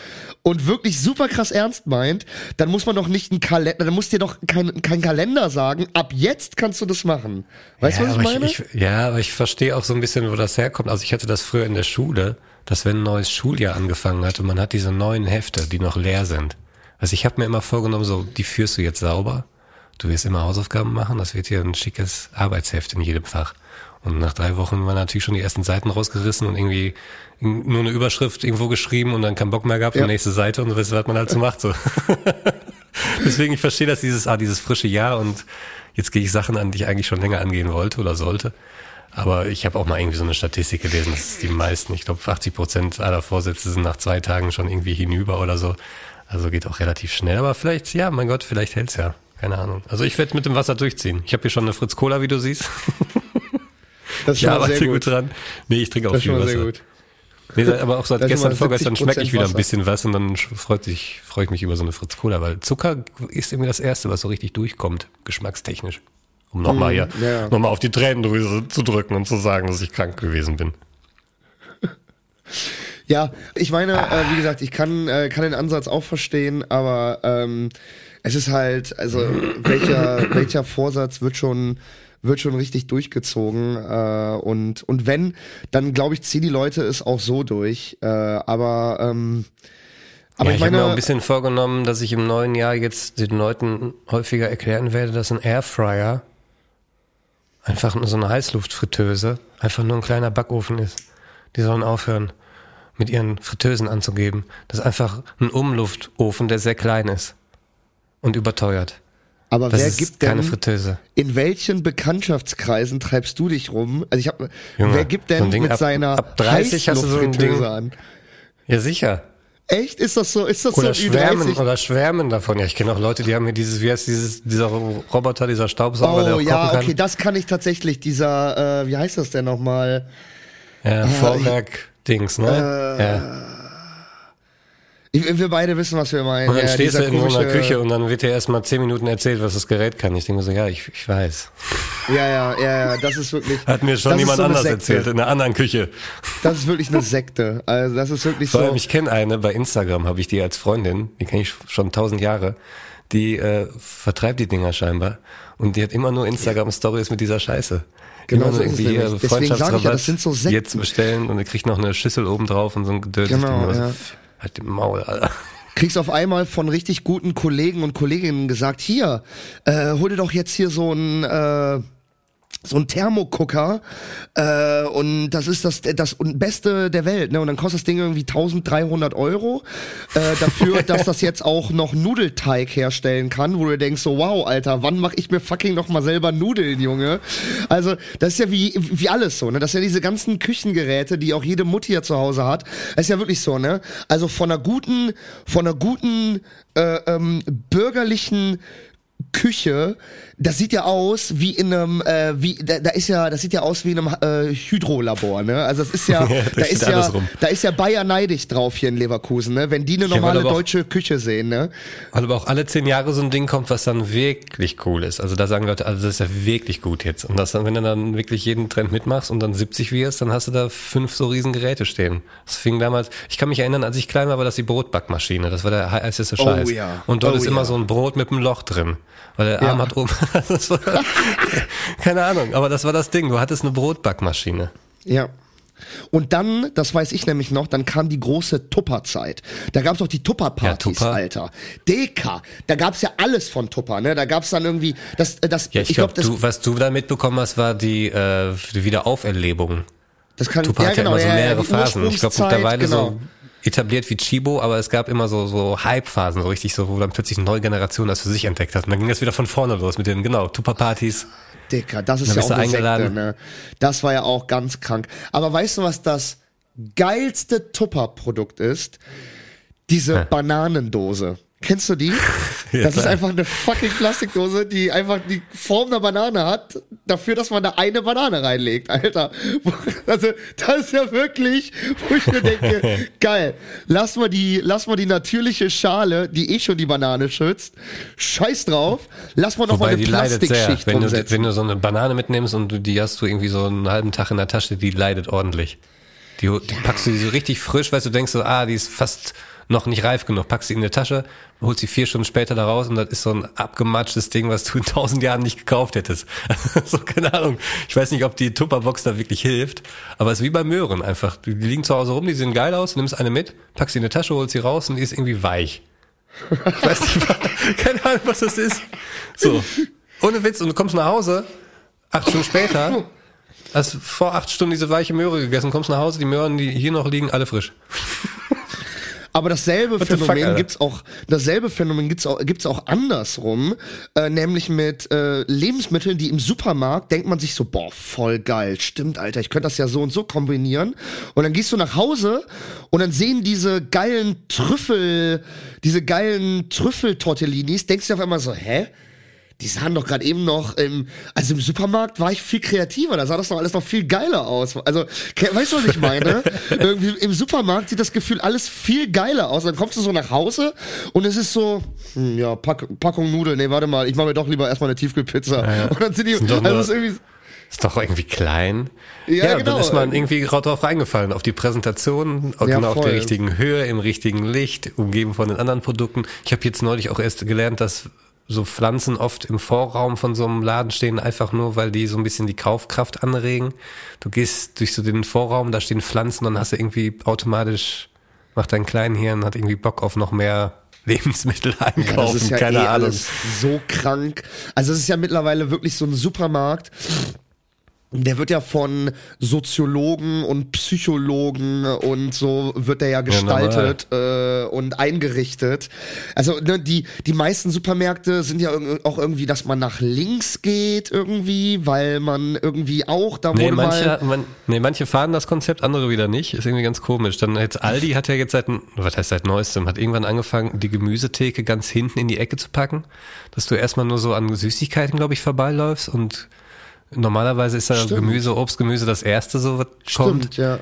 und wirklich super krass ernst meint, dann muss man doch nicht einen Kalender, dann muss dir doch kein, kein Kalender sagen, ab jetzt kannst du das machen. Weißt du, ja, was ich meine? Ich, ich, ja, aber ich verstehe auch so ein bisschen, wo das herkommt. Also ich hatte das früher in der Schule dass wenn ein neues Schuljahr angefangen hat und man hat diese neuen Hefte, die noch leer sind. Also ich habe mir immer vorgenommen, so, die führst du jetzt sauber. Du wirst immer Hausaufgaben machen, das wird hier ein schickes Arbeitsheft in jedem Fach. Und nach drei Wochen waren natürlich schon die ersten Seiten rausgerissen und irgendwie nur eine Überschrift irgendwo geschrieben und dann keinen Bock mehr gehabt ja. und nächste Seite und weißt du, was man halt so macht. So. [LAUGHS] Deswegen, ich verstehe das, dieses, ah, dieses frische Jahr und jetzt gehe ich Sachen an, die ich eigentlich schon länger angehen wollte oder sollte. Aber ich habe auch mal irgendwie so eine Statistik gelesen, dass die meisten, ich glaube 80 Prozent aller Vorsätze sind nach zwei Tagen schon irgendwie hinüber oder so. Also geht auch relativ schnell. Aber vielleicht, ja, mein Gott, vielleicht hält's ja. Keine Ahnung. Also ich werde mit dem Wasser durchziehen. Ich habe hier schon eine Fritz Cola, wie du siehst. [LAUGHS] Das ist ich arbeite gut. gut dran. Nee, ich trinke auch das viel Wasser. Sehr gut. Nee, aber auch seit [LAUGHS] gestern, vorgestern schmecke ich wieder Wasser. ein bisschen was und dann freut sich, freue ich mich über so eine Fritz Cola, weil Zucker ist irgendwie das Erste, was so richtig durchkommt, geschmackstechnisch. Um nochmal hier, mm, ja. nochmal auf die Tränendrüse zu drücken und zu sagen, dass ich krank gewesen bin. [LAUGHS] Ja, ich meine, äh, wie gesagt, ich kann, äh, kann den Ansatz auch verstehen, aber ähm, es ist halt, also welcher, welcher Vorsatz wird schon wird schon richtig durchgezogen äh, und und wenn, dann glaube ich, ziehen die Leute es auch so durch. Äh, aber ähm, aber ja, ich ich habe mir auch ein bisschen vorgenommen, dass ich im neuen Jahr jetzt den Leuten häufiger erklären werde, dass ein Airfryer einfach nur so eine Heißluftfritteuse einfach nur ein kleiner Backofen ist. Die sollen aufhören, mit ihren Fritteusen anzugeben. Das ist einfach ein Umluftofen, der sehr klein ist und überteuert. aber Das wer gibt keine denn Fritteuse. in welchen Bekanntschaftskreisen treibst du dich rum? Also ich habe wer gibt so denn Ding mit ab- seiner ab 30 hast du so ein Heißluftfritteuse Ding. an? Ja, sicher. Echt? Ist das so? Ist das Oder so schwärmen, Ü30? oder schwärmen davon. Ja, ich kenne auch Leute, die haben hier dieses, wie heißt dieses, dieser Roboter, dieser Staubsauger, der Oh auch ja, kochen kann. okay, das kann ich tatsächlich. Dieser, äh, wie heißt das denn nochmal? Ja, Vorwerk-Dings, ne? Äh, ja. Ich, wir beide wissen, was wir meinen. Und dann ja, stehst du in so einer Küche und dann wird dir erstmal zehn Minuten erzählt, was das Gerät kann. Ich denke mir so, ja, ich, ich weiß. Ja, ja, ja, ja, das ist wirklich. Hat mir schon jemand so anders Sekte. erzählt, in einer anderen Küche. Das ist wirklich eine Sekte. Also das ist wirklich Vor so. allem, ich kenne eine, bei Instagram habe ich die als Freundin, die kenne ich schon tausend Jahre, die äh, vertreibt die Dinger scheinbar. Und die hat immer nur Instagram-Stories mit dieser Scheiße. Genau immer so irgendwie hier ich ja, Freundschaftsrabatt das sind so Sekten. jetzt bestellen und er kriegt noch eine Schüssel oben drauf und so ein Gedöns. Genau, ja. Halt den Maul, Alter. kriegst auf einmal von richtig guten Kollegen und Kolleginnen gesagt, hier, äh, hol dir doch jetzt hier so ein äh, so ein Thermogucker äh, und das ist das das Beste der Welt, ne? Und dann kostet das Ding irgendwie 1300 Euro äh, dafür, [LAUGHS] dass das jetzt auch noch Nudelteig herstellen kann, wo du denkst so, wow, Alter, wann mache ich mir fucking noch mal selber Nudeln, Junge? Also das ist ja wie wie alles so, ne? Das sind ja diese ganzen Küchengeräte, die auch jede Mutti ja zu Hause hat. Das ist ja wirklich so, ne? Also von einer guten von einer guten äh, ähm, bürgerlichen Küche, das sieht ja aus wie in einem, äh, wie da, da ist ja, das sieht ja aus wie in einem äh, Hydrolabor, ne? Also das ist ja, [LAUGHS] Ja, da ist ja, alles rum. da ist ja Bayer neidig drauf hier in Leverkusen, ne? Wenn die eine normale auch- deutsche Küche sehen, ne? Weil aber auch alle zehn Jahre so ein Ding kommt, was dann wirklich cool ist. Also da sagen Leute, also das ist ja wirklich gut jetzt. Und das dann, wenn du dann wirklich jeden Trend mitmachst und dann 70 wirst, dann hast du da fünf so riesen Geräte stehen. Das fing damals, ich kann mich erinnern, als ich klein war, war das die Brotbackmaschine. Das war der heißeste Oh Scheiß. ja. Und dort Oh ist immer ja. so ein Brot mit einem Loch drin. Weil der Ja. Arm hat oben, [LAUGHS] war, keine Ahnung, aber das war das Ding. Du hattest eine Brotbackmaschine. Ja. Und dann, das weiß ich nämlich noch, dann kam die große Tupper-Zeit. Da gab's auch die Tupper-Partys, Ja, Tupper. Alter. Deka, da gab's ja alles von Tupper, ne? Da gab's dann irgendwie, das, das, Ja, ich, glaub, glaube, du, was du da mitbekommen hast, war die, äh, die Wiederauferlebung. das kann, Tupac hat ja immer so ja, mehrere die Phasen. Ich glaube mittlerweile genau. so etabliert wie Chibo, aber es gab immer so, so Hype-Phasen, so richtig so, wo dann plötzlich eine neue Generation das für sich entdeckt hat. Und dann ging das wieder von vorne los mit den, genau, Tupper-Partys. Dicker, das ist ja auch eine Sekte, eingeladen. ne? Das war ja auch ganz krank. Aber weißt du, was das geilste Tupper-Produkt ist? Diese Bananendose. Kennst du die? [LAUGHS] Ja, das ist einfach eine fucking Plastikdose, die einfach die Form einer Banane hat, dafür, dass man da eine Banane reinlegt, Alter. [LAUGHS] Also, das ist ja wirklich, wo ich mir denke, [LAUGHS] geil, lass mal die, lass mal die natürliche Schale, die eh schon die Banane schützt, scheiß drauf, lass mal noch mal Wobei eine die leidet sehr. Plastikschicht Wenn du, wenn du so eine Banane mitnimmst und du, die hast du irgendwie so einen halben Tag in der Tasche, die leidet ordentlich. Die, die packst du die so richtig frisch, weißt du, denkst so, ah, die ist fast noch nicht reif genug, packst sie in die Tasche, holst sie vier Stunden später da raus und das ist so ein abgematschtes Ding, was du in tausend Jahren nicht gekauft hättest. [LAUGHS] so, keine Ahnung. Ich weiß nicht, ob die Tupperbox da wirklich hilft, aber es ist wie bei Möhren einfach. Die liegen zu Hause rum, die sehen geil aus, nimmst eine mit, packst sie in die Tasche, holst sie raus und die ist irgendwie weich. Ich weiß nicht, [LAUGHS] keine Ahnung, was das ist. So. Ohne Witz, und du kommst nach Hause, acht Stunden später, hast vor acht Stunden diese weiche Möhre gegessen, kommst nach Hause, die Möhren, die hier noch liegen, alle frisch. Aber dasselbe fuck, Phänomen Alter? gibt's auch, dasselbe Phänomen gibt's auch, gibt's auch andersrum, äh, nämlich mit äh, Lebensmitteln, die im Supermarkt denkt man sich so, boah, voll geil, stimmt, Alter, ich könnte das ja so und so kombinieren. Und dann gehst du nach Hause und dann sehen diese geilen Trüffel, diese geilen Trüffel-Tortellinis, denkst du auf einmal so, hä? Die sahen doch gerade eben noch im, also im Supermarkt war ich viel kreativer, da sah das doch alles noch viel geiler aus. Also, weißt du, was ich meine? [LAUGHS] Irgendwie im Supermarkt sieht das Gefühl alles viel geiler aus. Dann kommst du so nach Hause und es ist so, hm, ja, Pack, Packung Nudeln, nee, warte mal, ich mache mir doch lieber erstmal eine Tiefkühlpizza. Und dann sind die, Sind also ist irgendwie, ist doch irgendwie klein. Ja, Ja, genau. dann ist man irgendwie drauf reingefallen, auf die Präsentation, auch Ja, genau auf der richtigen Höhe, im richtigen Licht, umgeben von den anderen Produkten. Ich habe jetzt neulich auch erst gelernt, dass so Pflanzen oft im Vorraum von so einem Laden stehen, einfach nur, weil die so ein bisschen die Kaufkraft anregen. Du gehst durch so den Vorraum, da stehen Pflanzen, dann hast du irgendwie automatisch, macht dein kleinen Hirn, hat irgendwie Bock auf noch mehr [LAUGHS] Lebensmittel Ja, das einkaufen, ist ja keine eh Ahnung. alles so krank. Also es ist ja mittlerweile wirklich so ein Supermarkt. Der wird ja von Soziologen und Psychologen und so wird der ja gestaltet äh, und eingerichtet. Also ne, die die meisten Supermärkte sind ja auch irgendwie, dass man nach links geht irgendwie, weil man irgendwie auch da Nee, wurde manche, mal man, nee, manche fahren das Konzept, andere wieder nicht. Ist irgendwie ganz komisch. Dann jetzt Aldi hat ja jetzt seit, was heißt seit neuestem, hat irgendwann angefangen, die Gemüsetheke ganz hinten in die Ecke zu packen, dass du erstmal nur so an Süßigkeiten, glaube ich, vorbeiläufst und normalerweise ist Stimmt. Gemüse, Obst, Gemüse das erste so, was kommt. stimmt, ja.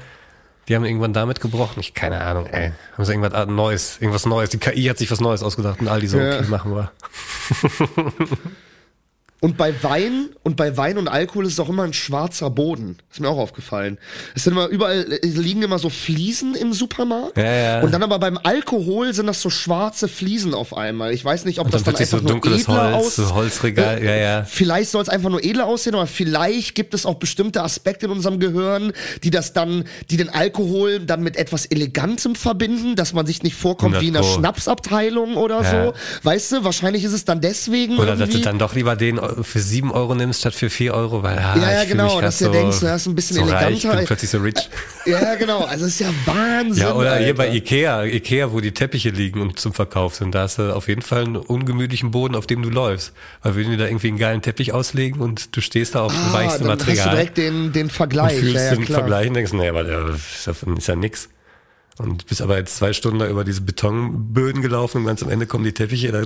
Die haben irgendwann damit gebrochen. Ich, keine Ahnung, ey. Haben sie irgendwas Neues, irgendwas Neues. Die KI hat sich was Neues ausgedacht und Aldi so, Ja. okay, machen wir. [LAUGHS] Und bei Wein und bei Wein und Alkohol ist es auch immer ein schwarzer Boden. Ist mir auch aufgefallen. Es sind immer überall äh, liegen immer so Fliesen im Supermarkt. Ja, ja. Und dann aber beim Alkohol sind das so schwarze Fliesen auf einmal. Ich weiß nicht, ob das dann einfach so nur edler Holz, aus. Holzregal, ja, ja. Vielleicht soll es einfach nur edler aussehen, aber vielleicht gibt es auch bestimmte Aspekte in unserem Gehirn, die das dann, die den Alkohol dann mit etwas Elegantem verbinden, dass man sich nicht vorkommt 100 wie in einer. Schnapsabteilung oder Ja. so. Weißt du, wahrscheinlich ist es dann deswegen Oder dass du dann doch lieber den für sieben Euro nimmst statt für vier Euro, weil ah, Ja, ja, ich genau, dass du so, denkst, du hast ein bisschen so reich, eleganter. bin plötzlich so rich. [LAUGHS] Ja, genau. Also es ist ja Wahnsinn. Ja, oder hier Alter. bei Ikea, Ikea, wo die Teppiche liegen und zum Verkauf sind, da hast du auf jeden Fall einen ungemütlichen Boden, auf dem du läufst. Weil wenn die da irgendwie einen geilen Teppich auslegen und du stehst da auf ah, weichstem dann hast du Material direkt den, den und Vergleich. fühlst ja, ja, den klar. Vergleich und denkst, naja, aber der ist ja, ist ja nix. Und bist aber jetzt zwei Stunden da über diese Betonböden gelaufen und ganz am Ende kommen die Teppiche, da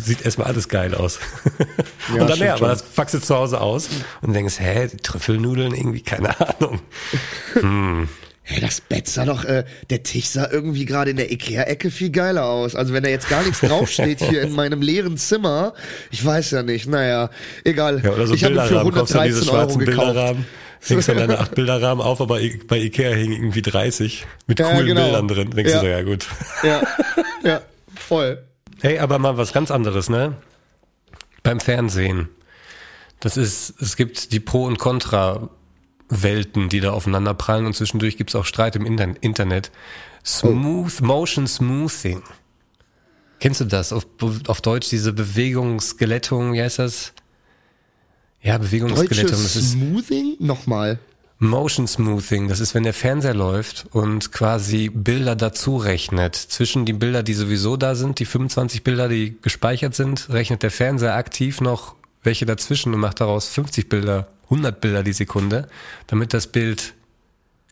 sieht erstmal alles geil aus. [LAUGHS] Ja, und dann ja, aber das packst du zu Hause aus und denkst, hä, die Trüffelnudeln irgendwie, keine Ahnung. [LAUGHS] Hey, das Bett sah doch, äh, der Tisch sah irgendwie gerade in der Ikea-Ecke viel geiler aus. Also wenn da jetzt gar nichts [LAUGHS] draufsteht hier in meinem leeren Zimmer, ich weiß ja nicht, naja, egal. Ja, oder so ich habe für Bilderrahmen, kaufst du diese 113 Euro gekauft. Bilderrahmen, hängst [LAUGHS] dann deine acht Bilderrahmen auf, aber bei Ikea hängen irgendwie 30 mit Ja, coolen genau. Bildern drin. Denkst Ja. du so, ja gut. Ja, [LAUGHS] ja, voll. Hey, aber mal was ganz anderes, ne? Beim Fernsehen. Das ist, es gibt die Pro- und Contra-Welten, die da aufeinander prallen und zwischendurch gibt's auch Streit im Inter Internet. Smooth, Motion Smoothing. Kennst du das? Auf, auf Deutsch diese Bewegungsgelettung, wie heißt das? Ja, Bewegungsgelettung. Das Deutsches ist Smoothing? Nochmal. Motion Smoothing, das ist, wenn der Fernseher läuft und quasi Bilder dazu rechnet. Zwischen die Bilder, die sowieso da sind, die 25 Bilder, die gespeichert sind, rechnet der Fernseher aktiv noch welche dazwischen und macht daraus 50 Bilder, 100 Bilder die Sekunde, damit das Bild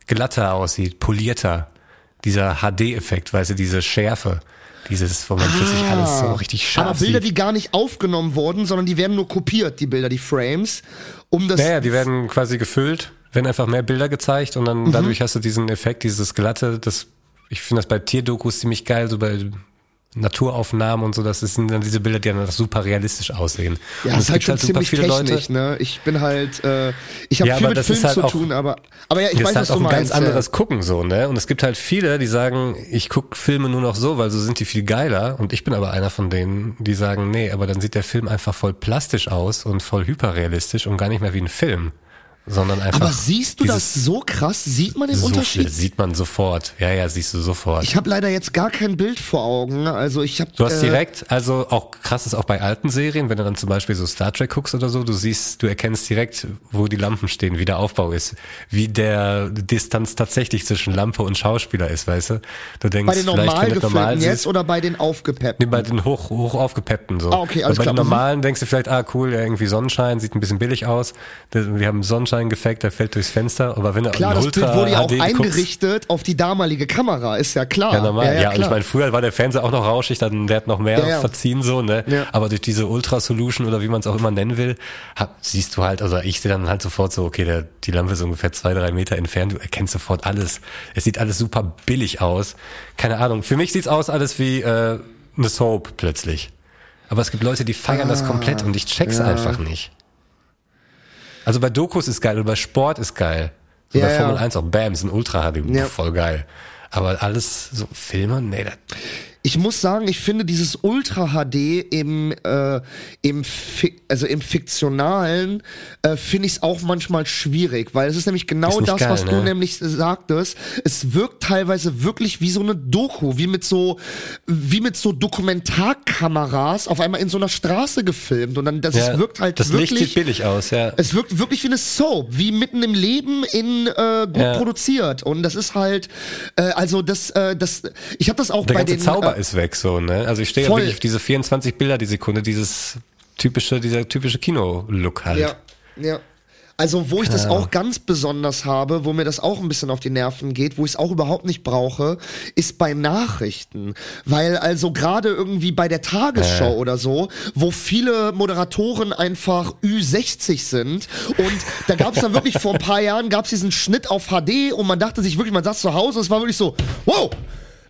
glatter aussieht, polierter. Dieser HD-Effekt, weißt du, diese Schärfe, dieses, wo man plötzlich alles so richtig scharf Ah. Aber Bilder, sieht. die gar nicht aufgenommen wurden, sondern die werden nur kopiert, die Bilder, die Frames, um das. Naja, die werden quasi gefüllt, werden einfach mehr Bilder gezeigt und dann dadurch hast du diesen Effekt, dieses glatte, das, ich finde das bei Tierdokus ziemlich geil, so bei Naturaufnahmen und so, das sind dann diese Bilder, die dann super realistisch aussehen. ja, und ist halt schon ziemlich technisch, ne? Ich bin halt, äh, ich habe Ja, viel mit das Film halt zu auch- tun, aber, aber ja, ich das weiß, ist was halt auch du ein meinst. ganz anderes Gucken so, ne? Und es gibt halt viele, die sagen, ich guck Filme nur noch so, weil so sind die viel geiler. Und ich bin aber einer von denen, die sagen, nee, aber dann sieht der Film einfach voll plastisch aus und voll hyperrealistisch und gar nicht mehr wie ein Film. Sondern einfach. Aber siehst du das so krass? Sieht man den so Unterschied? sieht man sofort. Ja, ja, siehst du sofort. Ich habe leider jetzt gar kein Bild vor Augen. Also ich habe. Du hast äh, direkt, also auch krass ist auch bei alten Serien, wenn du dann zum Beispiel so Star Trek guckst oder so, du siehst, du erkennst direkt, wo die Lampen stehen, wie der Aufbau ist, wie der Distanz tatsächlich zwischen Lampe und Schauspieler ist, weißt du? Du denkst, bei den vielleicht, normal wenn du normal jetzt siehst, oder bei den aufgepeppten? Nee, bei den hoch, hoch aufgepeppten so. Ah, okay, alles Weil bei klar. den Mhm. normalen denkst du vielleicht, ah cool, ja, irgendwie Sonnenschein, sieht ein bisschen billig aus. Wir haben Sonnenschein-Effekt, der fällt durchs Fenster, aber wenn du Klar, das Ultra Bild wurde ja auch HD guckst, eingerichtet auf die damalige Kamera, ist ja klar. Ja, normal. Ja, und ich meine, früher war der Fernseher auch noch rauschig, dann der hat noch mehr Ja, ja. verziehen so, ne? Ja. Aber durch diese Ultra Solution oder wie man es auch immer nennen will, hab, siehst du halt, also ich sehe dann halt sofort so, okay, der, die Lampe ist ungefähr zwei, drei Meter entfernt, du erkennst sofort alles. Es sieht alles super billig aus. Keine Ahnung. Für mich sieht's aus alles wie äh, eine Soap plötzlich. Aber es gibt Leute, die feiern das komplett und ich check's Ah, ja. einfach nicht. Also bei Dokus ist geil und bei Sport ist geil. So Ja, bei ja. Formel 1 auch Bam, ist ein Ultra Ja. voll geil. Aber alles so Filme, nee, das, Ich muss sagen, ich finde dieses Ultra HD im, äh, im, Fi also im Fiktionalen äh, finde ich es auch manchmal schwierig, weil es ist nämlich genau Ist das, geil, was du ne? nämlich sagtest. Es wirkt teilweise wirklich wie so eine Doku, wie mit so, wie mit so Dokumentarkameras auf einmal in so einer Straße gefilmt und dann das ja, wirkt halt das wirklich. Licht sieht billig aus, ja. Es wirkt wirklich wie eine Soap, wie mitten im Leben in äh, gut Ja. produziert und das ist halt, äh, also das, äh, das, ich habe das auch Der bei den Zauber äh, ist weg so, ne? Also ich stehe ja wirklich auf diese 24 Bilder die Sekunde, dieses typische, dieser typische Kino-Look halt. Ja, ja. Also, wo ich das auch ganz besonders habe, wo mir das auch ein bisschen auf die Nerven geht, wo ich es auch überhaupt nicht brauche, ist bei Nachrichten. Weil also gerade irgendwie bei der Tagesschau oder so, wo viele Moderatoren einfach Ü60 sind und da gab es dann wirklich vor ein paar [LAUGHS] Jahren gab es diesen Schnitt auf HD und man dachte sich wirklich, man saß zu Hause und es war wirklich so, wow,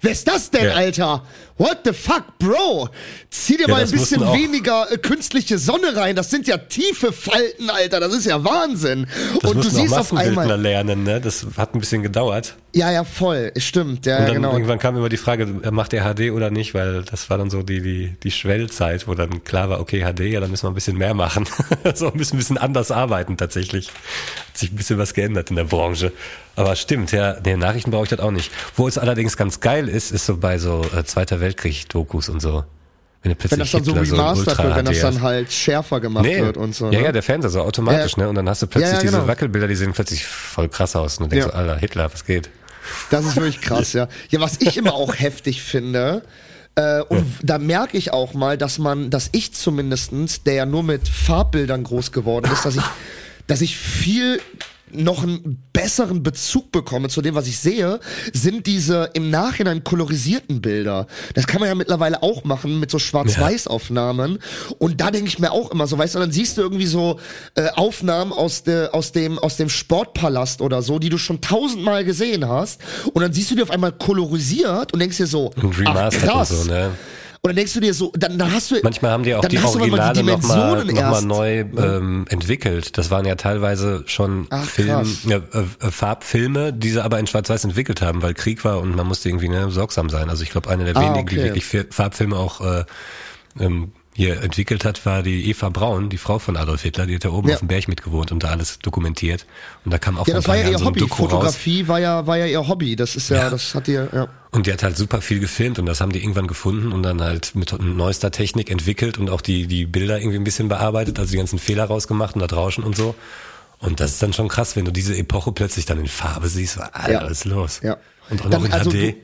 wer ist das denn, Ja. Alter? What the fuck, Bro? Zieh dir Ja, mal ein bisschen weniger äh, künstliche Sonne rein. Das sind ja tiefe Falten, Alter. Das ist ja Wahnsinn. Das und du siehst auch auf einmal. lernen, ne? Das hat ein bisschen gedauert. Ja, ja, voll. Stimmt. Ja, Und ja, dann genau. irgendwann kam immer die Frage, macht er HD oder nicht, weil das war dann so die, die, die Schwellzeit, wo dann klar war, okay, HD, ja, dann müssen wir ein bisschen mehr machen. [LAUGHS] so müssen ein bisschen anders arbeiten tatsächlich. Hat sich ein bisschen was geändert in der Branche. Aber stimmt, ja, nee, Nachrichten brauche ich das auch nicht. Wo es allerdings ganz geil ist, ist so bei so äh, Zweiter Weltkrieg-Dokus und so. Wenn, du plötzlich Wenn das dann so Hitler in remastert wird, wenn das dann halt schärfer gemacht Nee. wird und so. Ja, ne? ja, der Fernseher so automatisch, Ja. ne? Und dann hast du plötzlich Ja, ja, diese genau. Wackelbilder, die sehen plötzlich voll krass aus. Und du denkst Ja. so, Alter, Hitler, was geht? Das ist wirklich krass, ja. Ja, was ich immer auch heftig finde, äh, und da merke ich auch mal, dass man, dass ich zumindestens, der ja nur mit Farbbildern groß geworden ist, dass ich, dass ich viel noch einen besseren Bezug bekomme zu dem, was ich sehe, sind diese im Nachhinein kolorisierten Bilder. Das kann man ja mittlerweile auch machen mit so Schwarz-Weiß-Aufnahmen. Und da denke ich mir auch immer so, weißt du, dann siehst du irgendwie so äh, Aufnahmen aus, de, aus, dem, aus dem Sportpalast oder so, die du schon tausendmal gesehen hast. Und dann siehst du die auf einmal kolorisiert und denkst dir so, ach krass. so, ne? Und dann denkst du dir so, dann, dann hast du. Manchmal haben die auch die Originale nochmal noch mal neu ähm, entwickelt. Das waren ja teilweise schon Ach, Film, äh, äh, Farbfilme, die sie aber in Schwarz-Weiß entwickelt haben, weil Krieg war und man musste irgendwie ne, sorgsam sein. Also ich glaube, eine der Ah, wenigen, die okay. wirklich Fi- Farbfilme auch äh, ähm, hier entwickelt hat, war die Eva Braun, die Frau von Adolf Hitler. Die hat da oben Ja. auf dem Berg mitgewohnt und da alles dokumentiert. Und da kam auch Ja, das war ja ihr so Hobby. Raus. Fotografie war ja, war ja ihr Hobby. Das ist ja, Ja. das hat ihr, ja. Und die hat halt super viel gefilmt und das haben die irgendwann gefunden und dann halt mit neuester Technik entwickelt und auch die, die Bilder irgendwie ein bisschen bearbeitet, also die ganzen Fehler rausgemacht und das Rauschen und so. Und das ist dann schon krass, wenn du diese Epoche plötzlich dann in Farbe siehst. Alter, Ja. was ist los? Ja. Und auch Dann, noch in also HD. du-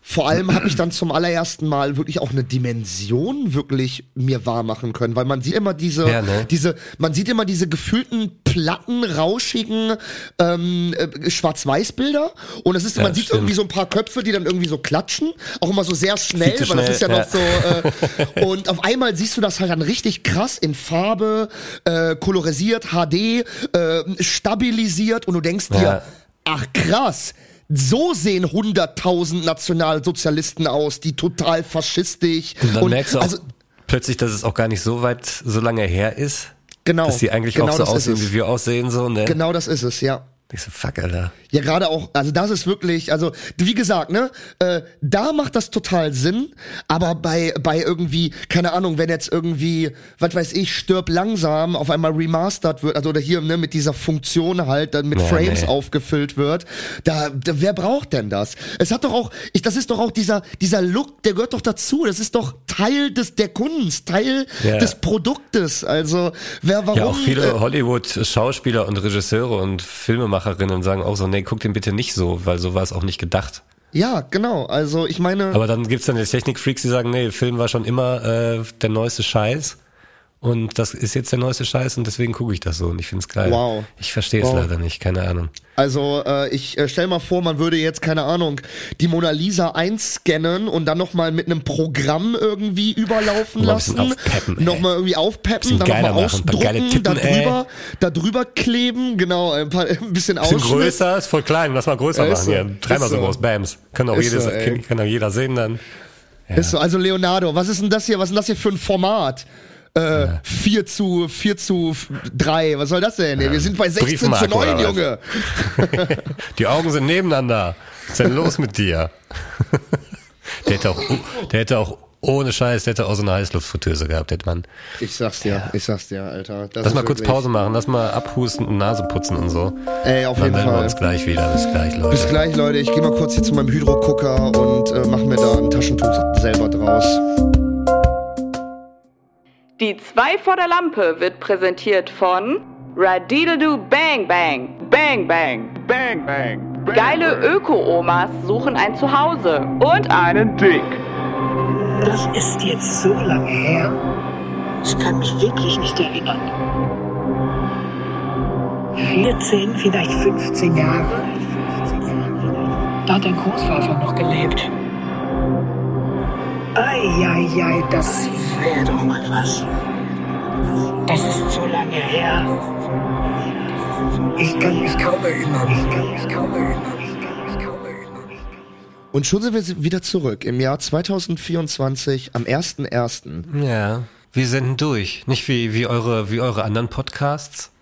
Vor allem habe ich dann zum allerersten Mal wirklich auch eine Dimension wirklich mir wahr machen können, weil man sieht immer diese, Ja, ne? diese, man sieht immer diese gefühlten, platten, rauschigen ähm, äh, Schwarz-Weiß-Bilder und es ist, Ja, man sieht stimmt. irgendwie so ein paar Köpfe, die dann irgendwie so klatschen, auch immer so sehr schnell, weil das ist ja schnell, noch so äh, [LAUGHS] und auf einmal siehst du das halt dann richtig krass in Farbe, äh, kolorisiert, HD, äh, stabilisiert und du denkst dir, Ja. ach krass, so sehen 100.000 Nationalsozialisten aus, die total faschistisch Und dann merkst du auch also plötzlich, dass es auch gar nicht so weit, so lange her ist. genau, Dass die eigentlich genau auch so aussehen, wie wir aussehen, so, ne? Genau das ist es, ja. Ich so, fuck, Alter. Ja, gerade auch, also das ist wirklich, also wie gesagt, ne, äh, da macht das total Sinn, aber bei bei irgendwie, keine Ahnung, wenn jetzt irgendwie, was weiß ich, stirb langsam auf einmal remastered wird, also oder hier ne mit dieser Funktion halt dann mit Ja, Frames nee. aufgefüllt wird, da, da wer braucht denn das? Es hat doch auch, ich, das ist doch auch dieser dieser Look, der gehört doch dazu, das ist doch Teil des der Kunst, Teil Ja. des Produktes, also wer warum Ja, auch viele äh, Hollywood-Schauspieler und Regisseure und Filmemacherinnen sagen auch so, nee, guck den bitte nicht so, weil so war es auch nicht gedacht. ja, genau, also ich meine Aber dann gibt's dann die Technikfreaks, die sagen, nee, Film war schon immer äh, der neueste Scheiß. Und das ist jetzt der neueste Scheiß und deswegen gucke ich das so und ich find's geil. Wow. Ich verstehe es Wow. leider nicht, keine Ahnung. Also äh, ich äh, stell mal vor, man würde jetzt keine Ahnung die Mona Lisa einscannen und dann noch mal mit einem Programm irgendwie überlaufen mal bisschen lassen, aufpeppen, ey. noch mal irgendwie aufpeppen, Bisschen dann noch geiler mal machen, ein paar geile ausdrucken, da drüber, da drüber kleben, genau, ein, paar, [LAUGHS] ein bisschen Bisschen Ausschnitt. größer, ist voll klein, lass mal größer Ja, ist machen so. hier. Dreimal so so. groß, Bams. Kann auch, jedes, so, kann, kann auch jeder sehen dann. Ist so, also Leonardo, was ist denn das hier? Was ist denn das hier für ein Format? Äh, ja. 4 zu 4 zu 3. Was soll das denn? Ja. Wir sind bei 16 zu 9, Junge. [LAUGHS] Die Augen sind nebeneinander. Was ist denn los mit dir? [LAUGHS] der hätte auch, der hätte auch ohne Scheiß, der hätte auch so eine Heißluftfritteuse gehabt, hätte man. Ich sag's dir, ja. ich sag's dir, Alter. Das lass mal kurz Pause machen, lass mal abhusten und Nase putzen und so. Ey, auf jeden Fall. Dann wir uns gleich wieder. Bis gleich, Leute. Bis gleich, Leute. Ich gehe mal kurz hier zu meinem Hydro-Gucker und äh, mach mir da ein Taschentuch selber draus. Die 2 vor der Lampe wird präsentiert von Radiddle Bang Bang Bang Bang Bang Bang. Geile Öko-Omas suchen ein Zuhause und einen Dick. Das ist jetzt so lange her. Ich kann mich wirklich nicht erinnern. 14, vielleicht 15 Jahre. Da hat dein Großvater noch gelebt. Eieiei, das wäre doch mal was. Das ist so lange her. Ich kann mich kaum erinnern. Ich kann mich kaum erinnern. Und schon sind wir wieder zurück im Jahr 2024 am 1.1. Ja, wir senden durch. Nicht wie, wie, eure, wie eure anderen Podcasts.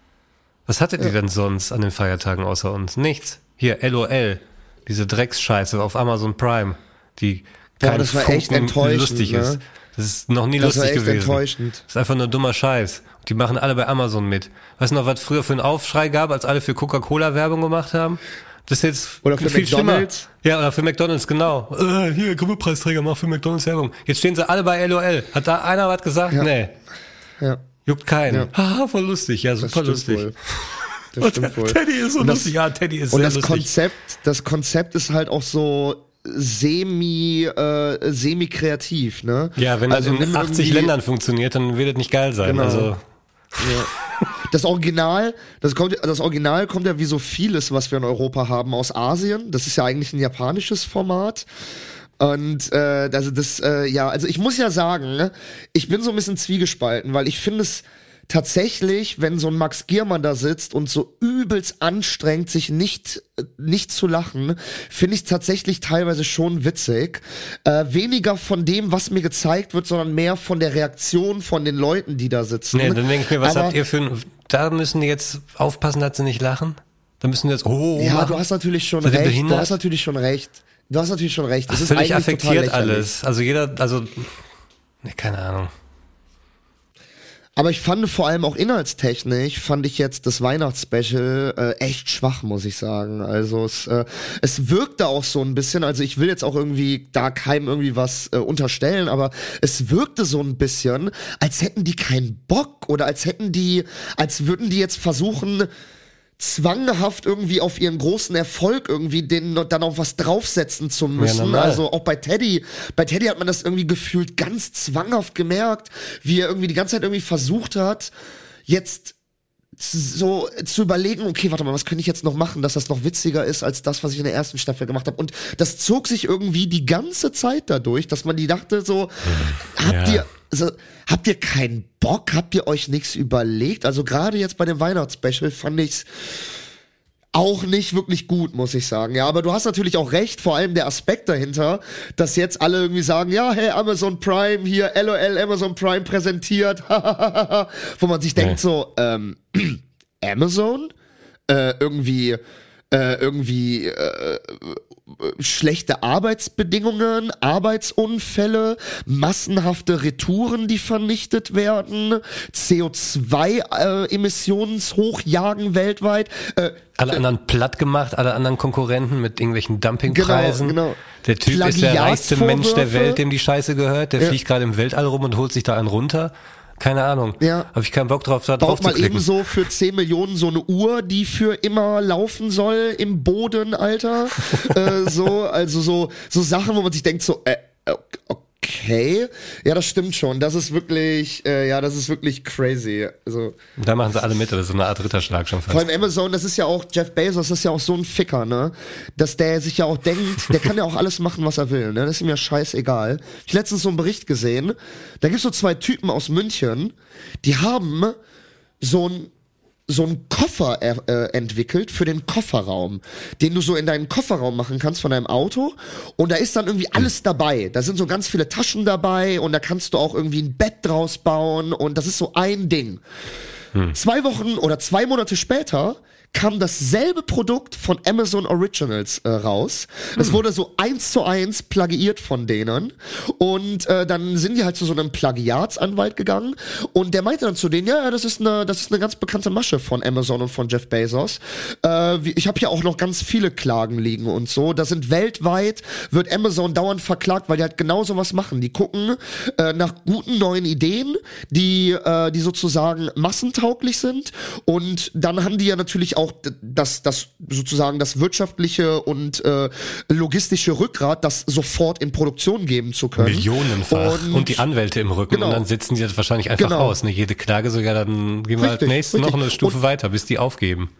Was hattet ja. ihr denn sonst an den Feiertagen außer uns? Nichts. Hier, LOL. Diese Drecksscheiße auf Amazon Prime. Die Kein das war Funken echt enttäuschend, lustig ne? ist. Das ist noch nie das lustig gewesen. Enttäuschend. Das ist einfach nur dummer Scheiß. Die machen alle bei Amazon mit. Weißt du noch, was früher für einen Aufschrei gab, als alle für Coca-Cola Werbung gemacht haben? Das ist jetzt oder für viel McDonald's. Schlimmer. Ja, oder für McDonald's, genau. Äh, hier, Grimme-Preisträger, mach für McDonald's Werbung. Jetzt stehen sie alle bei LOL. Hat da einer was gesagt? Ja. Nee. Ja. Juckt keinen. Ja. Haha, voll lustig. Ja, super lustig. Wohl. [LAUGHS] Das stimmt wohl. Teddy ist so und lustig. ja, Teddy ist und sehr das lustig. Konzept, das Konzept ist halt auch so semi äh, semi kreativ, ne? Ja, wenn also das in 80 Ländern funktioniert, dann wird es nicht geil sein. Genau. Also ja. Das Original, das kommt, das Original kommt ja wie so vieles, was wir in Europa haben, aus Asien. Das ist ja eigentlich ein japanisches Format. Und äh, also das, äh, ja, also ich muss ja sagen, ne, ich bin so ein bisschen zwiegespalten, weil ich finde es tatsächlich, wenn so ein Max Giermann da sitzt und so übelst anstrengt, sich nicht, nicht zu lachen, finde ich tatsächlich teilweise schon witzig. Äh, weniger von dem, was mir gezeigt wird, sondern mehr von der Reaktion von den Leuten, die da sitzen. Nee, dann denke ich mir, was Aber, habt ihr für ein, da müssen die jetzt aufpassen, dass sie nicht lachen? Da müssen die jetzt, oh, Ja, machen. du hast natürlich schon Seid recht. Du hast natürlich schon recht. Du hast natürlich schon recht. Das, das ist völlig affektiert alles. Also jeder, also, ne, keine Ahnung. Aber ich fand vor allem auch inhaltstechnisch, fand ich jetzt das Weihnachtsspecial äh, echt schwach, muss ich sagen. Also es, äh, es wirkte auch so ein bisschen, also ich will jetzt auch irgendwie da keinem irgendwie was äh, unterstellen, aber es wirkte so ein bisschen, als hätten die keinen Bock oder als hätten die, als würden die jetzt versuchen, zwanghaft irgendwie auf ihren großen Erfolg irgendwie den dann auch was draufsetzen zu müssen. Ja, also auch bei Teddy, bei Teddy hat man das irgendwie gefühlt ganz zwanghaft gemerkt, wie er irgendwie die ganze Zeit irgendwie versucht hat, jetzt so zu überlegen, okay, warte mal, was könnte ich jetzt noch machen, dass das noch witziger ist als das, was ich in der ersten Staffel gemacht habe. Und das zog sich irgendwie die ganze Zeit dadurch, dass man die dachte so, ja. habt ihr also, habt ihr keinen Bock? Habt ihr euch nichts überlegt? Also gerade jetzt bei dem Weihnachtsspecial fand ich's auch nicht wirklich gut, muss ich sagen. Ja, aber du hast natürlich auch recht, vor allem der Aspekt dahinter, dass jetzt alle irgendwie sagen, ja, hey, Amazon Prime hier, LOL Amazon Prime präsentiert, [LAUGHS] wo man sich denkt ja. so, ähm, [CLEARS THROAT] Amazon? Äh, irgendwie, äh, irgendwie äh, schlechte Arbeitsbedingungen, Arbeitsunfälle, massenhafte Retouren, die vernichtet werden, CO2-Emissionshochjagen äh, weltweit. Äh, alle äh, anderen platt gemacht, alle anderen Konkurrenten mit irgendwelchen Dumpingpreisen. Genau, genau. Der Typ ist der reichste Mensch der Welt, dem die Scheiße gehört. Der ja. fliegt gerade im Weltall rum und holt sich da einen runter. Keine Ahnung. Ja. Habe ich keinen Bock drauf, da drauf Baut mal eben so für 10 Millionen so eine Uhr, die für immer laufen soll im Boden, Alter. [LAUGHS] äh, so, also so, so Sachen, wo man sich denkt so, äh, okay. Ja, das stimmt schon. Das ist wirklich, äh, ja, das ist wirklich crazy. Also, da machen sie alle mit, das ist so eine Art Ritterschlag schon fast. Vor allem Amazon, das ist ja auch, Jeff Bezos das ist ja auch so ein Ficker, ne? Dass der sich ja auch denkt, der kann ja auch alles machen, was er will, ne? Das ist ihm ja scheißegal. Ich letztens so einen Bericht gesehen, da gibt's so zwei Typen aus München, die haben so ein so einen Koffer er, äh, entwickelt für den Kofferraum, den du so in deinen Kofferraum machen kannst von deinem Auto. Und da ist dann irgendwie alles dabei. Da sind so ganz viele Taschen dabei und da kannst du auch irgendwie ein Bett draus bauen und das ist so ein Ding. Hm. Zwei Wochen oder zwei Monate später kam dasselbe Produkt von Amazon Originals äh, raus. Es hm. wurde so eins zu eins plagiiert von denen. Und äh, dann sind die halt zu so einem Plagiatsanwalt gegangen und der meinte dann zu denen, ja, ja, das ist eine, das ist eine ganz bekannte Masche von Amazon und von Jeff Bezos. Äh, ich habe hier auch noch ganz viele Klagen liegen und so. Da sind weltweit, wird Amazon dauernd verklagt, weil die halt genau sowas machen. Die gucken äh, nach guten neuen Ideen, die, äh, die sozusagen massentauglich sind. Und dann haben die ja natürlich auch auch das, das sozusagen das wirtschaftliche und äh, logistische Rückgrat, das sofort in Produktion geben zu können. Millionenfach. Und, und die Anwälte im Rücken. Genau. Und dann sitzen die das wahrscheinlich einfach genau. aus. Ne? Jede Klage sogar, dann gehen wir richtig, halt nächstes noch eine Stufe und, weiter, bis die aufgeben.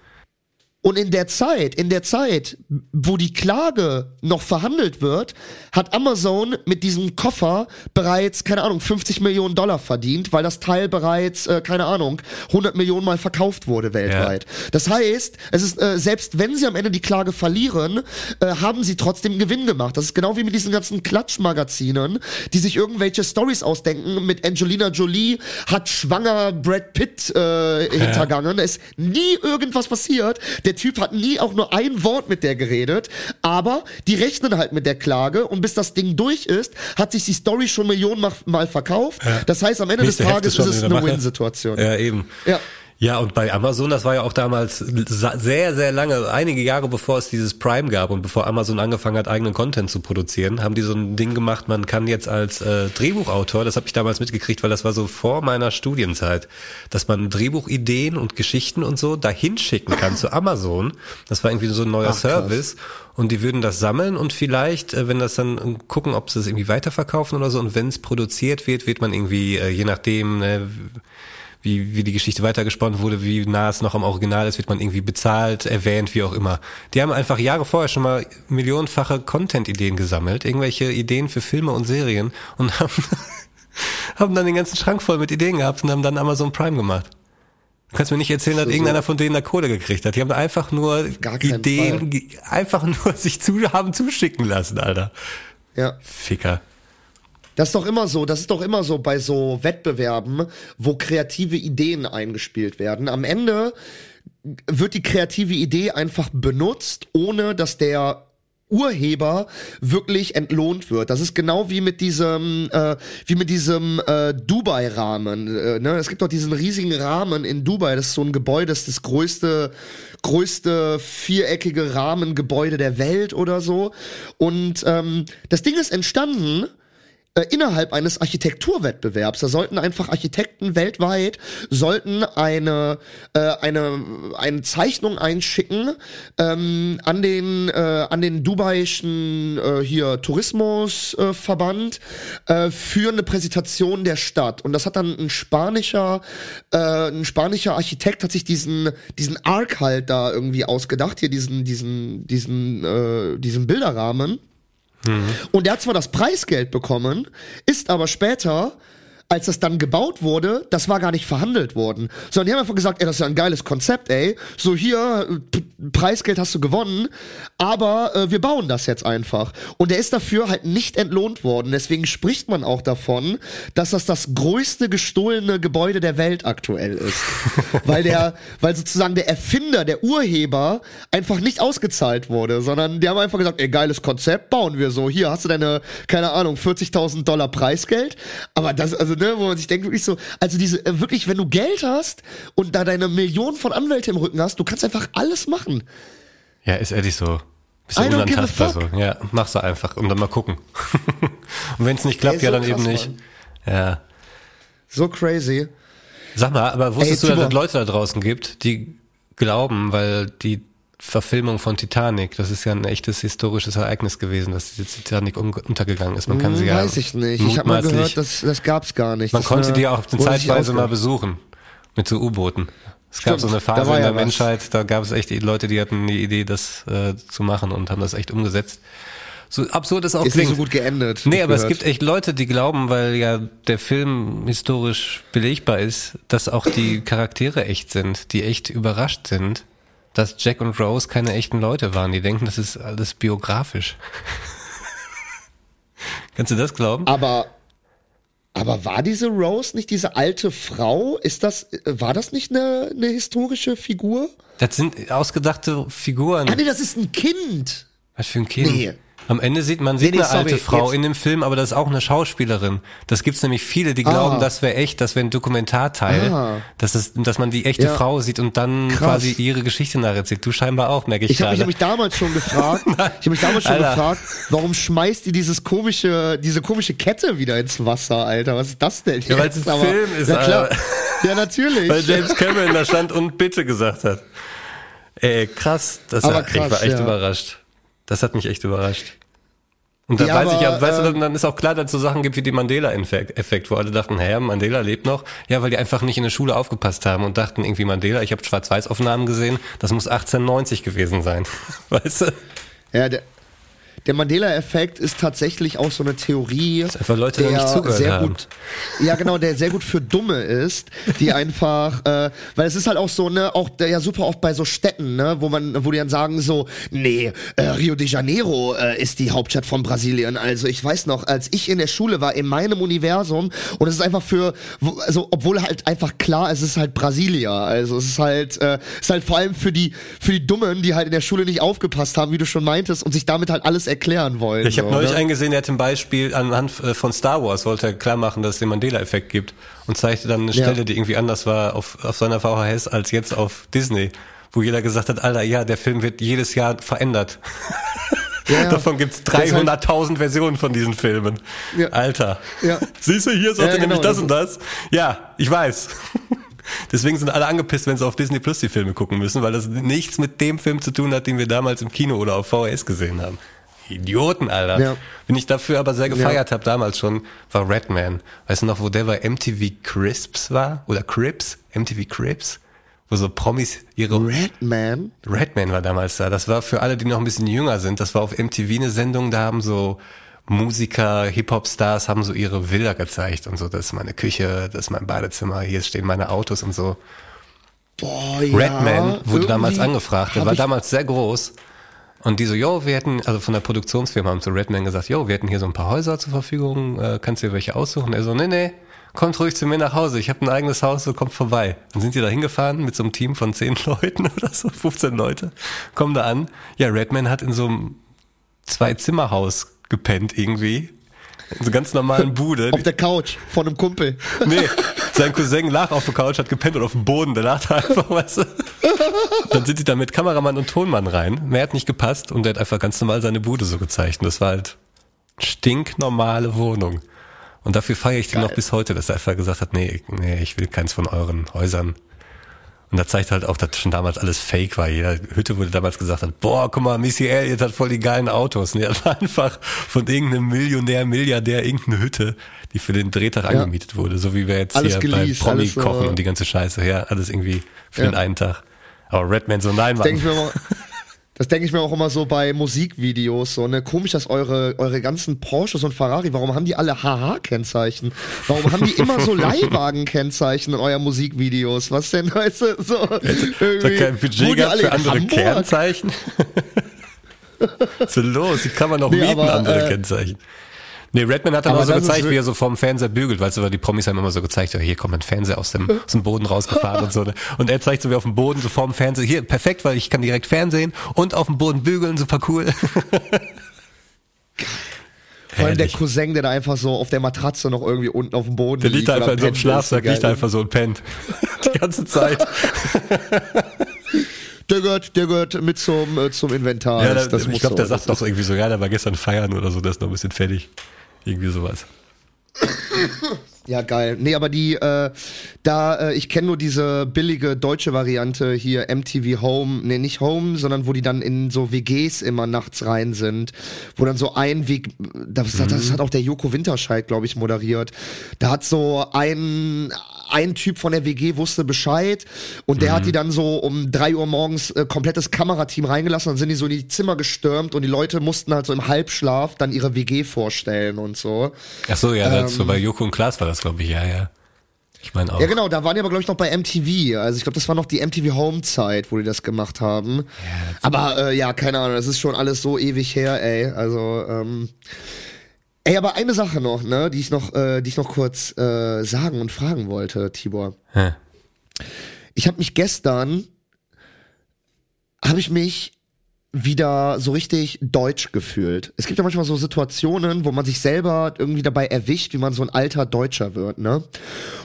Und in der Zeit, in der Zeit, wo die Klage noch verhandelt wird, hat Amazon mit diesem Koffer bereits, keine Ahnung, 50 Millionen Dollar verdient, weil das Teil bereits, äh, keine Ahnung, 100 Millionen Mal verkauft wurde weltweit. Ja. Das heißt, es ist, äh, selbst wenn sie am Ende die Klage verlieren, äh, haben sie trotzdem Gewinn gemacht. Das ist genau wie mit diesen ganzen Klatschmagazinen, die sich irgendwelche Stories ausdenken. Mit Angelina Jolie hat schwanger Brad Pitt äh, hintergangen. Ja. Es ist nie irgendwas passiert. Der Typ hat nie auch nur ein Wort mit der geredet, aber die rechnen halt mit der Klage und bis das Ding durch ist, hat sich die Story schon Millionen Mal verkauft. Ja. Das heißt, am Ende Nächste des Tages ist es eine Win-Situation. Ja, eben. Ja. Ja, und bei Amazon, das war ja auch damals sehr, sehr lange, einige Jahre bevor es dieses Prime gab und bevor Amazon angefangen hat, eigenen Content zu produzieren, haben die so ein Ding gemacht, man kann jetzt als äh, Drehbuchautor, das habe ich damals mitgekriegt, weil das war so vor meiner Studienzeit, dass man Drehbuchideen und Geschichten und so dahin schicken kann zu Amazon. Das war irgendwie so ein neuer Ach, Service. Und die würden das sammeln und vielleicht, äh, wenn das dann gucken, ob sie es irgendwie weiterverkaufen oder so. Und wenn es produziert wird, wird man irgendwie, äh, je nachdem, äh, wie, wie die Geschichte weitergesponnen wurde, wie nah es noch am Original ist, wird man irgendwie bezahlt, erwähnt, wie auch immer. Die haben einfach Jahre vorher schon mal millionenfache Content-Ideen gesammelt, irgendwelche Ideen für Filme und Serien und [LAUGHS] haben, haben dann den ganzen Schrank voll mit Ideen gehabt und haben dann Amazon Prime gemacht. Du kannst mir nicht erzählen, dass so, irgendeiner von denen da Kohle gekriegt hat. Die haben einfach nur Ideen, Fall. einfach nur [LAUGHS] sich zu, haben zuschicken lassen, Alter. Ja. Ficker. Das ist doch immer so, das ist doch immer so bei so Wettbewerben, wo kreative Ideen eingespielt werden. Am Ende wird die kreative Idee einfach benutzt, ohne dass der Urheber wirklich entlohnt wird. Das ist genau wie mit diesem, äh, wie mit diesem äh, Dubai-Rahmen. Äh, ne? Es gibt doch diesen riesigen Rahmen in Dubai. Das ist so ein Gebäude, das ist das größte, größte viereckige Rahmengebäude der Welt oder so. Und ähm, das Ding ist entstanden äh, innerhalb eines Architekturwettbewerbs. Da sollten einfach Architekten weltweit sollten eine äh, eine eine Zeichnung einschicken ähm, an den äh, an den dubaiischen äh, hier Tourismusverband äh, für eine Präsentation der Stadt. Und das hat dann ein spanischer äh, ein spanischer Architekt hat sich diesen diesen Arc halt da irgendwie ausgedacht hier diesen diesen diesen äh, diesen Bilderrahmen Mhm. Und er hat zwar das Preisgeld bekommen, ist aber später als das dann gebaut wurde, das war gar nicht verhandelt worden. Sondern die haben einfach gesagt, ey, das ist ja ein geiles Konzept, ey. So hier, Preisgeld hast du gewonnen, aber äh, wir bauen das jetzt einfach. Und er ist dafür halt nicht entlohnt worden. Deswegen spricht man auch davon, dass das das größte gestohlene Gebäude der Welt aktuell ist. [LAUGHS] weil der, weil sozusagen der Erfinder, der Urheber einfach nicht ausgezahlt wurde, sondern die haben einfach gesagt, ey, geiles Konzept, bauen wir so. Hier hast du deine, keine Ahnung, 40.000 Dollar Preisgeld. Aber das, also ne, wo man sich denkt, wirklich so, also diese, äh, wirklich, wenn du Geld hast und da deine Millionen von Anwälten im Rücken hast, du kannst einfach alles machen. Ja, ist ehrlich so. Bist du unantastbar so. Ja, mach's so einfach und dann mal gucken. [LAUGHS] und wenn es nicht klappt, Ey, so ja dann krass, eben nicht. Mann. Ja. So crazy. Sag mal, aber wusstest Ey, du, dass es Leute da draußen gibt, die glauben, weil die Verfilmung von Titanic. Das ist ja ein echtes historisches Ereignis gewesen, dass diese Titanic untergegangen ist. Man kann sie ja. Weiß ich nicht. Ich habe mal gehört, das, das gab's gar nicht. Man das konnte die auch zeitweise mal besuchen. Mit so U-Booten. Es Stimmt, gab so eine Phase in der ja Menschheit, da gab es echt Leute, die hatten die Idee, das äh, zu machen und haben das echt umgesetzt. So absurd es auch Ist klingt. nicht so gut geendet. Nee, aber ich es gehört. gibt echt Leute, die glauben, weil ja der Film historisch belegbar ist, dass auch die Charaktere echt sind, die echt überrascht sind, dass Jack und Rose keine echten Leute waren. Die denken, das ist alles biografisch. [LAUGHS] Kannst du das glauben? Aber, aber war diese Rose nicht diese alte Frau? Ist das, war das nicht eine, eine historische Figur? Das sind ausgedachte Figuren. Ah, nee, das ist ein Kind. Was für ein Kind. Nee. Am Ende sieht man sieht Nee, nee, eine alte sorry, Frau jetzt- in dem Film, aber das ist auch eine Schauspielerin. Das gibt's nämlich viele, die glauben, Ah. das wäre echt, das wäre ein Dokumentarteil, Ah. dass, es, dass man die echte Ja. Frau sieht und dann Krass. quasi ihre Geschichte nacherzählt. Du scheinbar auch, merke ich, Ich habe mich gerade. nämlich damals schon gefragt, [LAUGHS] ich habe mich damals schon Alter. gefragt, warum schmeißt ihr dieses komische, diese komische Kette wieder ins Wasser, Alter? Was ist das denn? Ja, weil es ein Film ist, Ja, klar. Alter. Ja, natürlich. Weil James Cameron da stand und bitte gesagt hat. Ey, krass, das war, krass, ich war echt ja. überrascht. Das hat mich echt überrascht. Und da Ja, weiß ich ja, aber, weißt du, ähm, dann, dann ist auch klar, dass es so Sachen gibt wie den Mandela-Effekt, wo alle dachten, hä, Mandela lebt noch. Ja, weil die einfach nicht in der Schule aufgepasst haben und dachten irgendwie Mandela, ich habe Schwarz-Weiß-Aufnahmen gesehen, das muss 1890 gewesen sein. [LAUGHS] Weißt du? Ja, der, der Mandela-Effekt ist tatsächlich auch so eine Theorie, einfach Leute da nicht zugehört sehr haben. gut, ja genau, der sehr gut für Dumme ist, die einfach, äh, weil es ist halt auch so, ne, auch der, ja super oft bei so Städten, ne, wo man, wo die dann sagen so, nee, äh, Rio de Janeiro äh, ist die Hauptstadt von Brasilien. Also ich weiß noch, als ich in der Schule war, in meinem Universum, und es ist einfach für, also obwohl halt einfach klar, es ist halt Brasilia, also es ist halt, äh, es ist halt vor allem für die, für die Dummen, die halt in der Schule nicht aufgepasst haben, wie du schon meintest, und sich damit halt alles erklären wollen. Ich habe so, neulich ne? eingesehen, er hat ein Beispiel anhand äh, von Star Wars, wollte er klar machen, dass es den Mandela-Effekt gibt und zeigte dann eine Ja. Stelle, die irgendwie anders war auf, auf seiner VHS als jetzt auf Disney, wo jeder gesagt hat, Alter, ja, der Film wird jedes Jahr verändert. Ja, [LAUGHS] ja. Davon gibt's Der ist halt- 300.000 Versionen von diesen Filmen. Ja. Alter. Ja. Siehst du, hier sagt Ja, er nämlich genau, das das und das. Ja, ich weiß. [LAUGHS] Deswegen sind alle angepisst, wenn sie auf Disney Plus die Filme gucken müssen, weil das nichts mit dem Film zu tun hat, den wir damals im Kino oder auf VHS gesehen haben. Idioten, Alter. Ja. Wenn ich dafür aber sehr gefeiert habe damals schon, war Redman. Weißt du noch, wo der bei MTV Crisps war? Oder Crips? MTV Crips? Wo so Promis ihre Redman? Redman war damals da. Das war für alle, die noch ein bisschen jünger sind. Das war auf MTV eine Sendung, da haben so Musiker, Hip-Hop-Stars haben so ihre Bilder gezeigt und so. Das ist meine Küche, das ist mein Badezimmer, hier stehen meine Autos und so. Boah, ja. Redman wurde damals angefragt. Der war damals sehr groß. Und die so, yo, wir hätten, also von der Produktionsfirma haben zu Redman gesagt, yo, wir hätten hier so ein paar Häuser zur Verfügung, äh, kannst du dir welche aussuchen? Er so, nee, nee, kommt ruhig zu mir nach Hause, ich habe ein eigenes Haus, so kommt vorbei. Dann sind die da hingefahren mit so einem Team von 10 [LAUGHS] Leuten oder so, 15 Leute, kommen da an. Ja, Redman hat in so einem Zwei-Zimmer-Haus gepennt irgendwie. In so ganz normalen Bude. Auf der Couch von einem Kumpel. Nee, sein Cousin lag auf der Couch, hat gepennt und auf dem Boden, der lag da einfach, weißt du. Dann sind die da mit Kameramann und Tonmann rein. Mehr hat nicht gepasst und der hat einfach ganz normal seine Bude so gezeigt. Und das war halt stinknormale Wohnung. Und dafür feiere ich den noch bis heute, dass er einfach gesagt hat, nee, nee, ich will keins von euren Häusern. Und da zeigt halt auch, dass schon damals alles fake war. Jeder Hütte wurde damals gesagt hat, boah, guck mal, Missy Elliott hat voll die geilen Autos. Und die hat [LAUGHS] einfach von irgendeinem Millionär, Milliardär irgendeine Hütte, die für den Drehtag angemietet wurde. So wie wir jetzt Alles hier geleast, bei Promi so- kochen und die ganze Scheiße. Ja, alles irgendwie für Ja. den einen Tag. Aber Redman so, nein, Denke ich Mann. mir immer, [LAUGHS] das denke ich mir auch immer so bei Musikvideos, so, ne, komisch, dass eure, eure ganzen Porsches und Ferrari, warum haben die alle HH-Kennzeichen? Warum haben die immer so [LAUGHS] Leihwagen-Kennzeichen in euren Musikvideos? Was denn, weißt du, so, irgendwie, kein Budget alle für andere Hamburg? Kennzeichen? [LAUGHS] so los, die kann man noch Nee, mieten, aber, andere äh, Kennzeichen. Nee, Redman hat dann aber auch so gezeigt, wie er so vorm Fernseher bügelt, weil die Promis haben immer so gezeigt, ja, hier kommt ein Fernseher aus dem, [LAUGHS] aus dem Boden rausgefahren und so. Ne? Und er zeigt so wie auf dem Boden, so vorm Fernseher, hier, perfekt, weil ich kann direkt Fernsehen und auf dem Boden bügeln, super cool. [LAUGHS] Vor allem der. Cousin, der da einfach so auf der Matratze noch irgendwie unten auf dem Boden Der liegt da oder einfach in so einem Schlafsack, liegt einfach so und pennt. [LAUGHS] Die ganze Zeit. Der gehört, der gehört mit zum, äh, zum Inventar. Ja, Das- da, das ich glaube, der sagt doch irgendwie so, ja, der war gestern feiern oder so, der ist noch ein bisschen fertig. Irgendwie sowas. [LAUGHS] Ja, geil. Nee, aber die, äh, da, äh, ich kenne nur diese billige deutsche Variante hier, MTV Home, nee, nicht Home, sondern wo die dann in so WGs immer nachts rein sind, wo dann so ein Weg, das, mhm. das hat auch der Joko Winterscheid, glaube ich, moderiert. Da hat so ein, ein Typ von der WG wusste Bescheid und der mhm. hat die dann so um drei Uhr morgens äh, komplettes Kamerateam reingelassen, dann sind die so in die Zimmer gestürmt und die Leute mussten halt so im Halbschlaf dann ihre WG vorstellen und so. Ach so, ja, ähm, so bei Joko und Klaas war das, glaube ich, ja, ja. Ich meine auch. Ja, genau, da waren die aber, glaube ich, noch bei MTV. Also ich glaube, das war noch die MTV Home-Zeit, wo die das gemacht haben. Ja, aber äh, ja, keine Ahnung, das ist schon alles so ewig her, ey. Also, ähm, Ey, aber eine Sache noch, ne, die ich noch, äh, die ich noch kurz äh, sagen und fragen wollte, Tibor. Hä? Ich habe mich gestern, habe ich mich wieder so richtig deutsch gefühlt. Es gibt ja manchmal so Situationen, wo man sich selber irgendwie dabei erwischt, wie man so ein alter Deutscher wird, ne?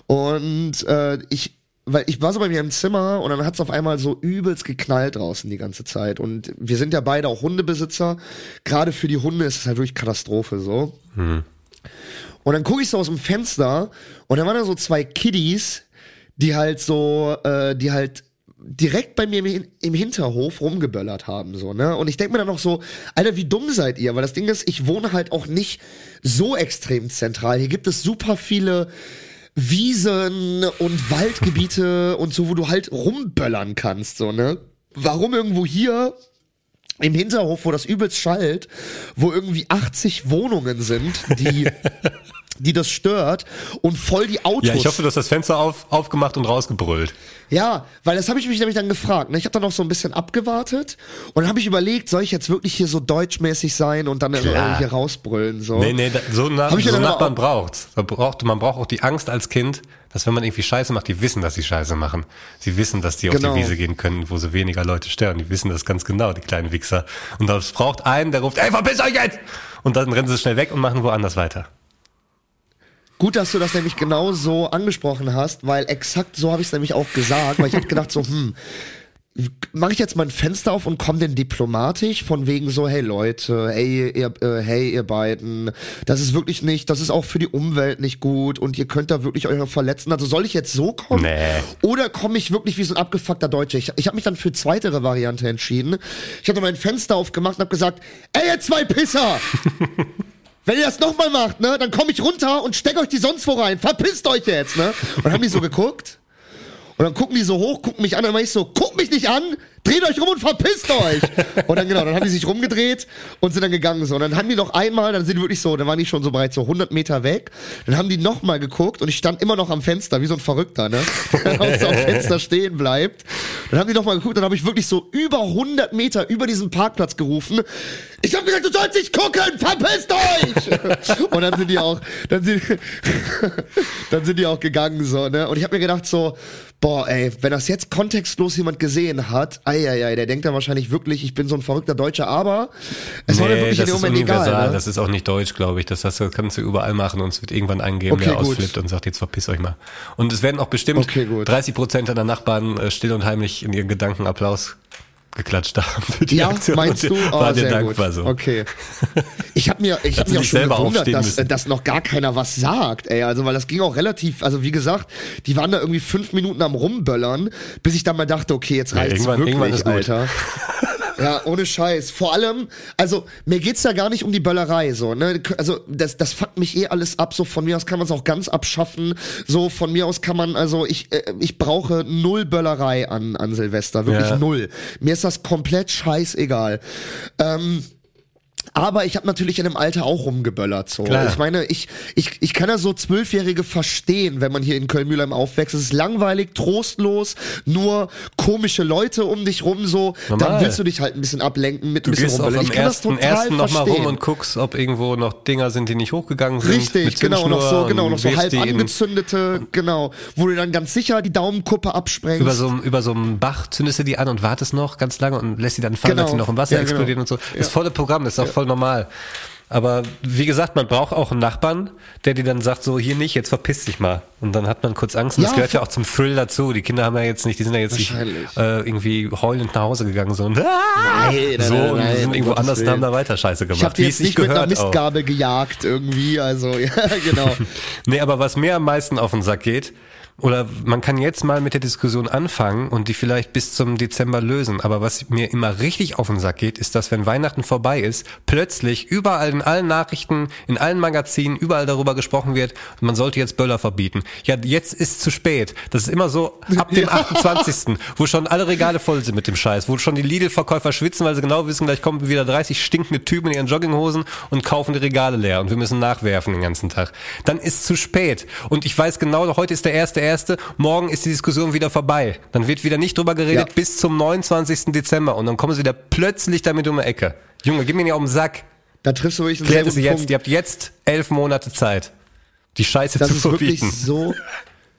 Und äh, ich weil ich war so bei mir im Zimmer und dann hat es auf einmal so übelst geknallt draußen die ganze Zeit. Und wir sind ja beide auch Hundebesitzer. Gerade für die Hunde ist es halt wirklich Katastrophe so. Mhm. Und dann gucke ich so aus dem Fenster und dann waren da so zwei Kiddies, die halt so, äh, die halt direkt bei mir im Hinterhof rumgeböllert haben, so, ne? Und ich denke mir dann noch so, Alter, wie dumm seid ihr? Weil das Ding ist, ich wohne halt auch nicht so extrem zentral. Hier gibt es super viele Wiesen und Waldgebiete und so, wo du halt rumböllern kannst, so, ne? Warum irgendwo hier im Hinterhof, wo das übelst schallt, wo irgendwie 80 Wohnungen sind, die [LAUGHS] die das stört und voll die Autos. Ja, ich hoffe, du hast das Fenster auf, aufgemacht und rausgebrüllt. Ja, weil das habe ich mich nämlich dann gefragt. Ne? Ich habe dann noch so ein bisschen abgewartet und dann habe ich überlegt, soll ich jetzt wirklich hier so deutschmäßig sein und dann Klar. hier rausbrüllen? So. Nee, nee, so, na, so Nachbarn braucht. braucht. Man braucht auch die Angst als Kind, dass wenn man irgendwie Scheiße macht, die wissen, dass sie Scheiße machen. Sie wissen, dass die genau. auf die genau. Wiese gehen können, wo so weniger Leute stören. Die wissen das ganz genau, die kleinen Wichser. Und das braucht einen, der ruft, ey, verpiss euch jetzt! Und dann rennen sie schnell weg und machen woanders weiter. Gut, dass du das nämlich genau so angesprochen hast, weil exakt so habe ich es nämlich auch gesagt, weil ich habe gedacht so, [LAUGHS] hm, mache ich jetzt mein Fenster auf und komme denn diplomatisch von wegen so, hey Leute, hey ihr, äh, hey ihr beiden, das ist wirklich nicht, das ist auch für die Umwelt nicht gut und ihr könnt da wirklich eure verletzen. Also soll ich jetzt so kommen? Nee. Oder komme ich wirklich wie so ein abgefuckter Deutscher? Ich, ich habe mich dann für zweitere Variante entschieden. Ich habe mein Fenster aufgemacht und habe gesagt, ey ihr zwei Pisser! [LAUGHS] Wenn ihr das nochmal macht, ne, dann komme ich runter und steck euch die sonst wo rein. Verpisst euch jetzt, ne? Und haben die so geguckt. Und dann gucken die so hoch, gucken mich an, dann mach ich so, guck mich nicht an, dreht euch rum und verpisst euch. [LAUGHS] und dann genau, dann haben die sich rumgedreht und sind dann gegangen so. Und dann haben die noch einmal, dann sind die wirklich so, dann waren die schon so bereits so 100 Meter weg. Dann haben die nochmal geguckt und ich stand immer noch am Fenster, wie so ein Verrückter, ne? [LAUGHS] Der so am [LAUGHS] Fenster stehen bleibt. Dann haben die nochmal geguckt, dann habe ich wirklich so über 100 Meter über diesen Parkplatz gerufen. Ich habe gesagt, du sollst nicht gucken, verpisst euch! und dann sind die auch, dann sind, dann sind die auch gegangen so, ne? Und ich habe mir gedacht so, boah, ey, wenn das jetzt kontextlos jemand gesehen hat, eieiei, der denkt dann wahrscheinlich wirklich, ich bin so ein verrückter Deutscher, aber es nee, war mir wirklich in dem Moment egal. Ne? Das ist auch nicht deutsch, glaube ich. Das, das kannst du überall machen und es wird irgendwann eingeben, okay, der gut. ausflippt und sagt, jetzt verpiss euch mal. Und es werden auch bestimmt okay, 30 Prozent deiner Nachbarn äh, still und heimlich in ihren Gedanken Applaus geklatscht haben für die ja, Aktion. meinst du? Oh, war dir dankbar gut. so. Okay. Ich habe mir, ich hab mir auch schon gewundert, dass, dass noch gar keiner was sagt, ey. Also, weil das ging auch relativ, also wie gesagt, die waren da irgendwie fünf Minuten am Rumböllern, bis ich dann mal dachte, okay, jetzt reicht's ja, irgendwann, wirklich, irgendwann Alter. [LAUGHS] Ja, ohne Scheiß. Vor allem, also mir geht's ja gar nicht um die Böllerei, so, ne? Also das, das fuckt mich eh alles ab. So von mir aus kann man es auch ganz abschaffen. So von mir aus kann man, also ich, äh, ich brauche null Böllerei an, an Silvester, wirklich ja. null. Mir ist das komplett scheißegal. Ähm, aber ich habe natürlich in dem Alter auch rumgeböllert. So. Klar. Ich meine, ich, ich, ich kann ja so Zwölfjährige verstehen, wenn man hier in Köln-Mühlheim aufwächst. Es ist langweilig, trostlos, nur komische Leute um dich rum. So, Normal. dann willst du dich halt ein bisschen ablenken mit du ein bisschen rumböllern. Ich kann ersten, das total ersten noch mal rum und guckst, ob irgendwo noch Dinger sind, die nicht hochgegangen sind. Richtig, genau, noch so, genau, noch so halb angezündete, genau, wo du dann ganz sicher die Daumenkuppe absprengst. Über so, über so einen Bach zündest du die an und wartest noch ganz lange und lässt sie dann fallen, genau. dass sie noch im Wasser ja, genau. explodieren und so. Das ja. volle Programm, das ist auch voll normal. Aber wie gesagt, man braucht auch einen Nachbarn, der dir dann sagt, so hier nicht, jetzt verpiss dich mal. Und dann hat man kurz Angst. Und Ja, das gehört ja voll- auch zum Thrill dazu. Die Kinder haben ja jetzt nicht, die sind ja jetzt nicht äh, irgendwie heulend nach Hause gegangen, so, und, [LAUGHS] Nein, nein, so nein, und nein, sind irgendwo anders und haben da weiter Scheiße gemacht. Ich habe jetzt sich nicht mit einer gehört auch. Gejagt irgendwie, also [LAUGHS] ja, genau. [LAUGHS] Nee, aber was mir am meisten auf den Sack geht, oder man kann jetzt mal mit der Diskussion anfangen und die vielleicht bis zum Dezember lösen. Aber was mir immer richtig auf den Sack geht, ist, dass wenn Weihnachten vorbei ist, plötzlich überall in allen Nachrichten, in allen Magazinen, überall darüber gesprochen wird, man sollte jetzt Böller verbieten. Ja, jetzt ist zu spät. Das ist immer so ab dem [LAUGHS] 28., wo schon alle Regale voll sind mit dem Scheiß, wo schon die Lidl-Verkäufer schwitzen, weil sie genau wissen, gleich kommen wieder 30 stinkende Typen in ihren Jogginghosen und kaufen die Regale leer und wir müssen nachwerfen den ganzen Tag. Dann ist zu spät. Und ich weiß genau, heute ist der erste erste, morgen ist die Diskussion wieder vorbei. Dann wird wieder nicht drüber geredet Ja. bis zum 29. Dezember und dann kommen sie wieder plötzlich damit um die Ecke. Junge, gib mir nicht auf den Sack. Da triffst du wirklich einen Klärt sehr guten jetzt. Punkt. Ihr habt jetzt elf Monate Zeit, die Scheiße das zu ist wirklich verbieten. so.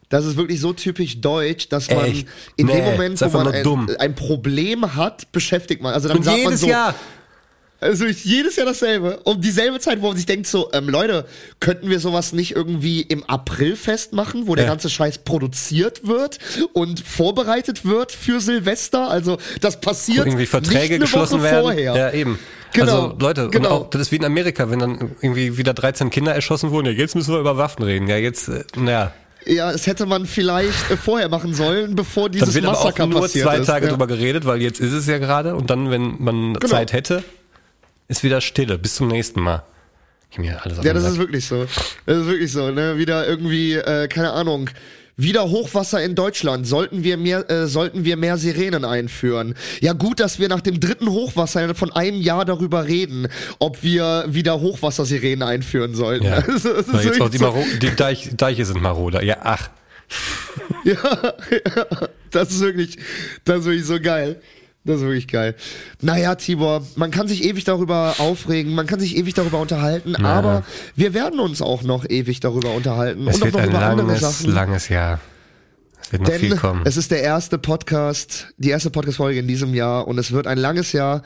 Das ist wirklich so typisch deutsch, dass man Echt? in Nee, dem Moment, wo man ein, ein Problem hat, beschäftigt man. Also dann Und sagt man jedes so, Jahr. Also ich- jedes Jahr dasselbe. Um dieselbe Zeit, wo man sich denkt so, ähm, Leute, könnten wir sowas nicht irgendwie im April festmachen, wo der Ja. ganze Scheiß produziert wird und vorbereitet wird für Silvester? Also das passiert irgendwie Verträge nicht eine geschlossen Woche werden. vorher. Ja, eben. Genau, Also Leute, genau. auch, das ist wie in Amerika, wenn dann irgendwie wieder 13 Kinder erschossen wurden. Ja, jetzt müssen wir über Waffen reden. Ja, jetzt, äh, naja. Ja, das hätte man vielleicht äh, vorher machen sollen, bevor Dann dieses wird aber auch Massaker nur passiert zwei ist. Tage ja. drüber geredet, weil jetzt ist es ja gerade. Und dann, wenn man Genau. Zeit hätte, ist wieder Stille. Bis zum nächsten Mal. Ich mir alles Ja, das ist wirklich so. Das ist wirklich so, ne? Wieder irgendwie, äh, keine Ahnung. Wieder Hochwasser in Deutschland. Sollten wir mehr, äh, sollten wir mehr Sirenen einführen? Ja, gut, dass wir nach dem dritten Hochwasser von einem Jahr darüber reden, ob wir wieder Hochwassersirenen einführen sollten. Ja. [LAUGHS] Das ist Weil jetzt auch die, so, Maro die Deich Deiche sind maroder. Ja, ach. [LAUGHS] [LAUGHS] das ist wirklich, das ist wirklich so geil. Das ist wirklich geil. Naja, Tibor, man kann sich ewig darüber aufregen, man kann sich ewig darüber unterhalten, aber wir werden uns auch noch ewig darüber unterhalten Es und wird noch ein über andere langes, Sachen. langes Jahr. Es wird noch viel Denn kommen. es ist der erste Podcast, die erste Podcast-Folge in diesem Jahr und es wird ein langes Jahr.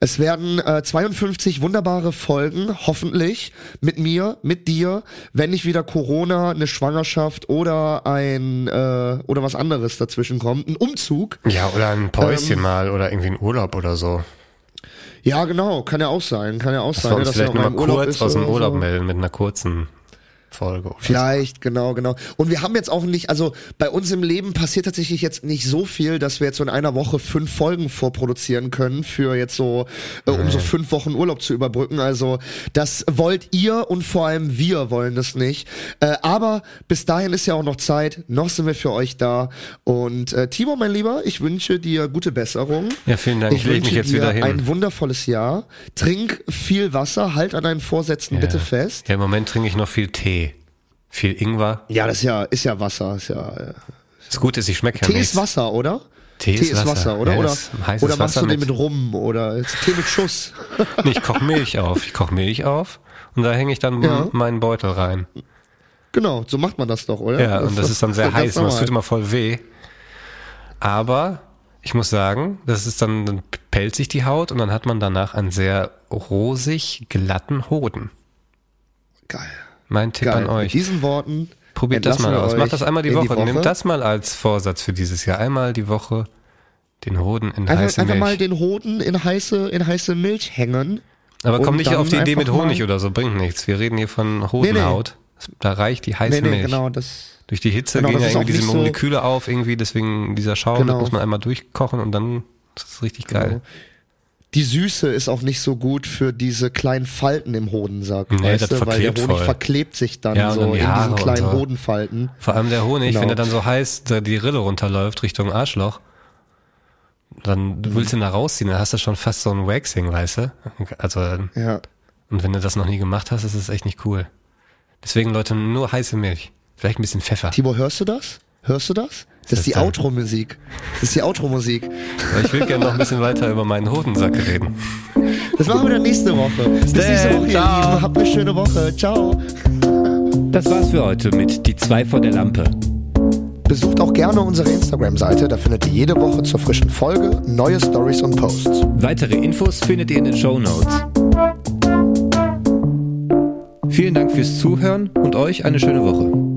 Es werden äh, 52 wunderbare Folgen, hoffentlich, mit mir, mit dir, wenn nicht wieder Corona, eine Schwangerschaft oder ein äh, oder was anderes dazwischen kommt, ein Umzug. Ja, oder ein Päuschen Ähm, mal oder irgendwie ein Urlaub oder so. Ja, genau, kann ja auch sein, kann ja auch Dass sein, wir ne, uns dass vielleicht er nochmal mal im Urlaub kurz aus dem Urlaub so. melden mit einer kurzen Folge. oder so. Vielleicht, genau, genau. Und wir haben jetzt auch nicht, also bei uns im Leben passiert tatsächlich jetzt nicht so viel, dass wir jetzt so in einer Woche fünf Folgen vorproduzieren können für jetzt so, äh, um so fünf Wochen Urlaub zu überbrücken. Also das wollt ihr und vor allem wir wollen das nicht. Äh, aber bis dahin ist ja auch noch Zeit. Noch sind wir für euch da. Und äh, Timo, mein Lieber, ich wünsche dir gute Besserung. Ja, vielen Dank. Ich mich wünsche jetzt dir wieder hin. Ein wundervolles Jahr. Trink viel Wasser, halt an deinen Vorsätzen bitte fest. Ja, im Moment trinke ich noch viel Tee. Viel Ingwer. Ja, das ist ja, ist ja Wasser, ist ja. Äh, Das Gute ist, ich schmecke ja Tee nichts. ist Wasser, oder? Tee ist Wasser. oder? Ja, oder oder machst Wasser du den mit- Rum oder ist Tee mit Schuss? [LAUGHS] Nee, ich koche Milch auf. Ich koche Milch auf und da hänge ich dann Ja. meinen Beutel rein. genau, so macht man das doch, oder? Ja, und das ist dann sehr heiß und das tut immer voll weh. Aber ich muss sagen, das ist dann, dann pellt sich die Haut und dann hat man danach einen sehr rosig glatten Hoden. Geil. Mein Tipp Geil. an Mit euch. diesen Worten. Probiert das mal aus. Macht das einmal die in Woche. Nehmt das mal als Vorsatz für dieses Jahr. Einmal die Woche den Hoden in Einfach, heiße einfach Milch. mal den Hoden in heiße, in heiße Milch hängen. Aber komm nicht auf die Idee mit einfach Honig oder so, bringt nichts. Wir reden hier von Hodenhaut. Da reicht die heiße Nee, nee, Milch. genau, das. Durch die Hitze Genau, gehen das ja ist irgendwie diese nicht so- Moleküle auf, irgendwie, deswegen dieser Schaum, Genau. das muss man einmal durchkochen und dann ist es richtig geil. Die Süße ist auch nicht so gut für diese kleinen Falten im Hodensack, Nee, weißt das du, weil der Honig voll. verklebt sich dann Ja, so dann die in Haare diesen kleinen so. Hodenfalten. Vor allem der Honig, Genau. wenn er dann so heiß da die Rille runterläuft Richtung Arschloch, dann Mhm. willst du ihn da rausziehen, dann hast du schon fast so ein Waxing, weißt du? Also, Ja. und wenn du das noch nie gemacht hast, ist es echt nicht cool. Deswegen, Leute, nur heiße Milch. Vielleicht ein bisschen Pfeffer. Tibor, hörst du das? Hörst du das? Das ist die? Outro-Musik. Das ist die Outro-Musik. Ich will gerne noch ein bisschen weiter über meinen Hodensack reden. Das machen wir dann nächste Woche. Bis nächste Woche, ihr ciao. Lieben. Habt eine schöne Woche. Ciao. Das war's für heute mit Die zwei vor der Lampe. Besucht auch gerne unsere Instagram-Seite. Da findet ihr jede Woche zur frischen Folge neue Stories und Posts. Weitere Infos findet ihr in den Show Notes. Vielen Dank fürs Zuhören und euch eine schöne Woche.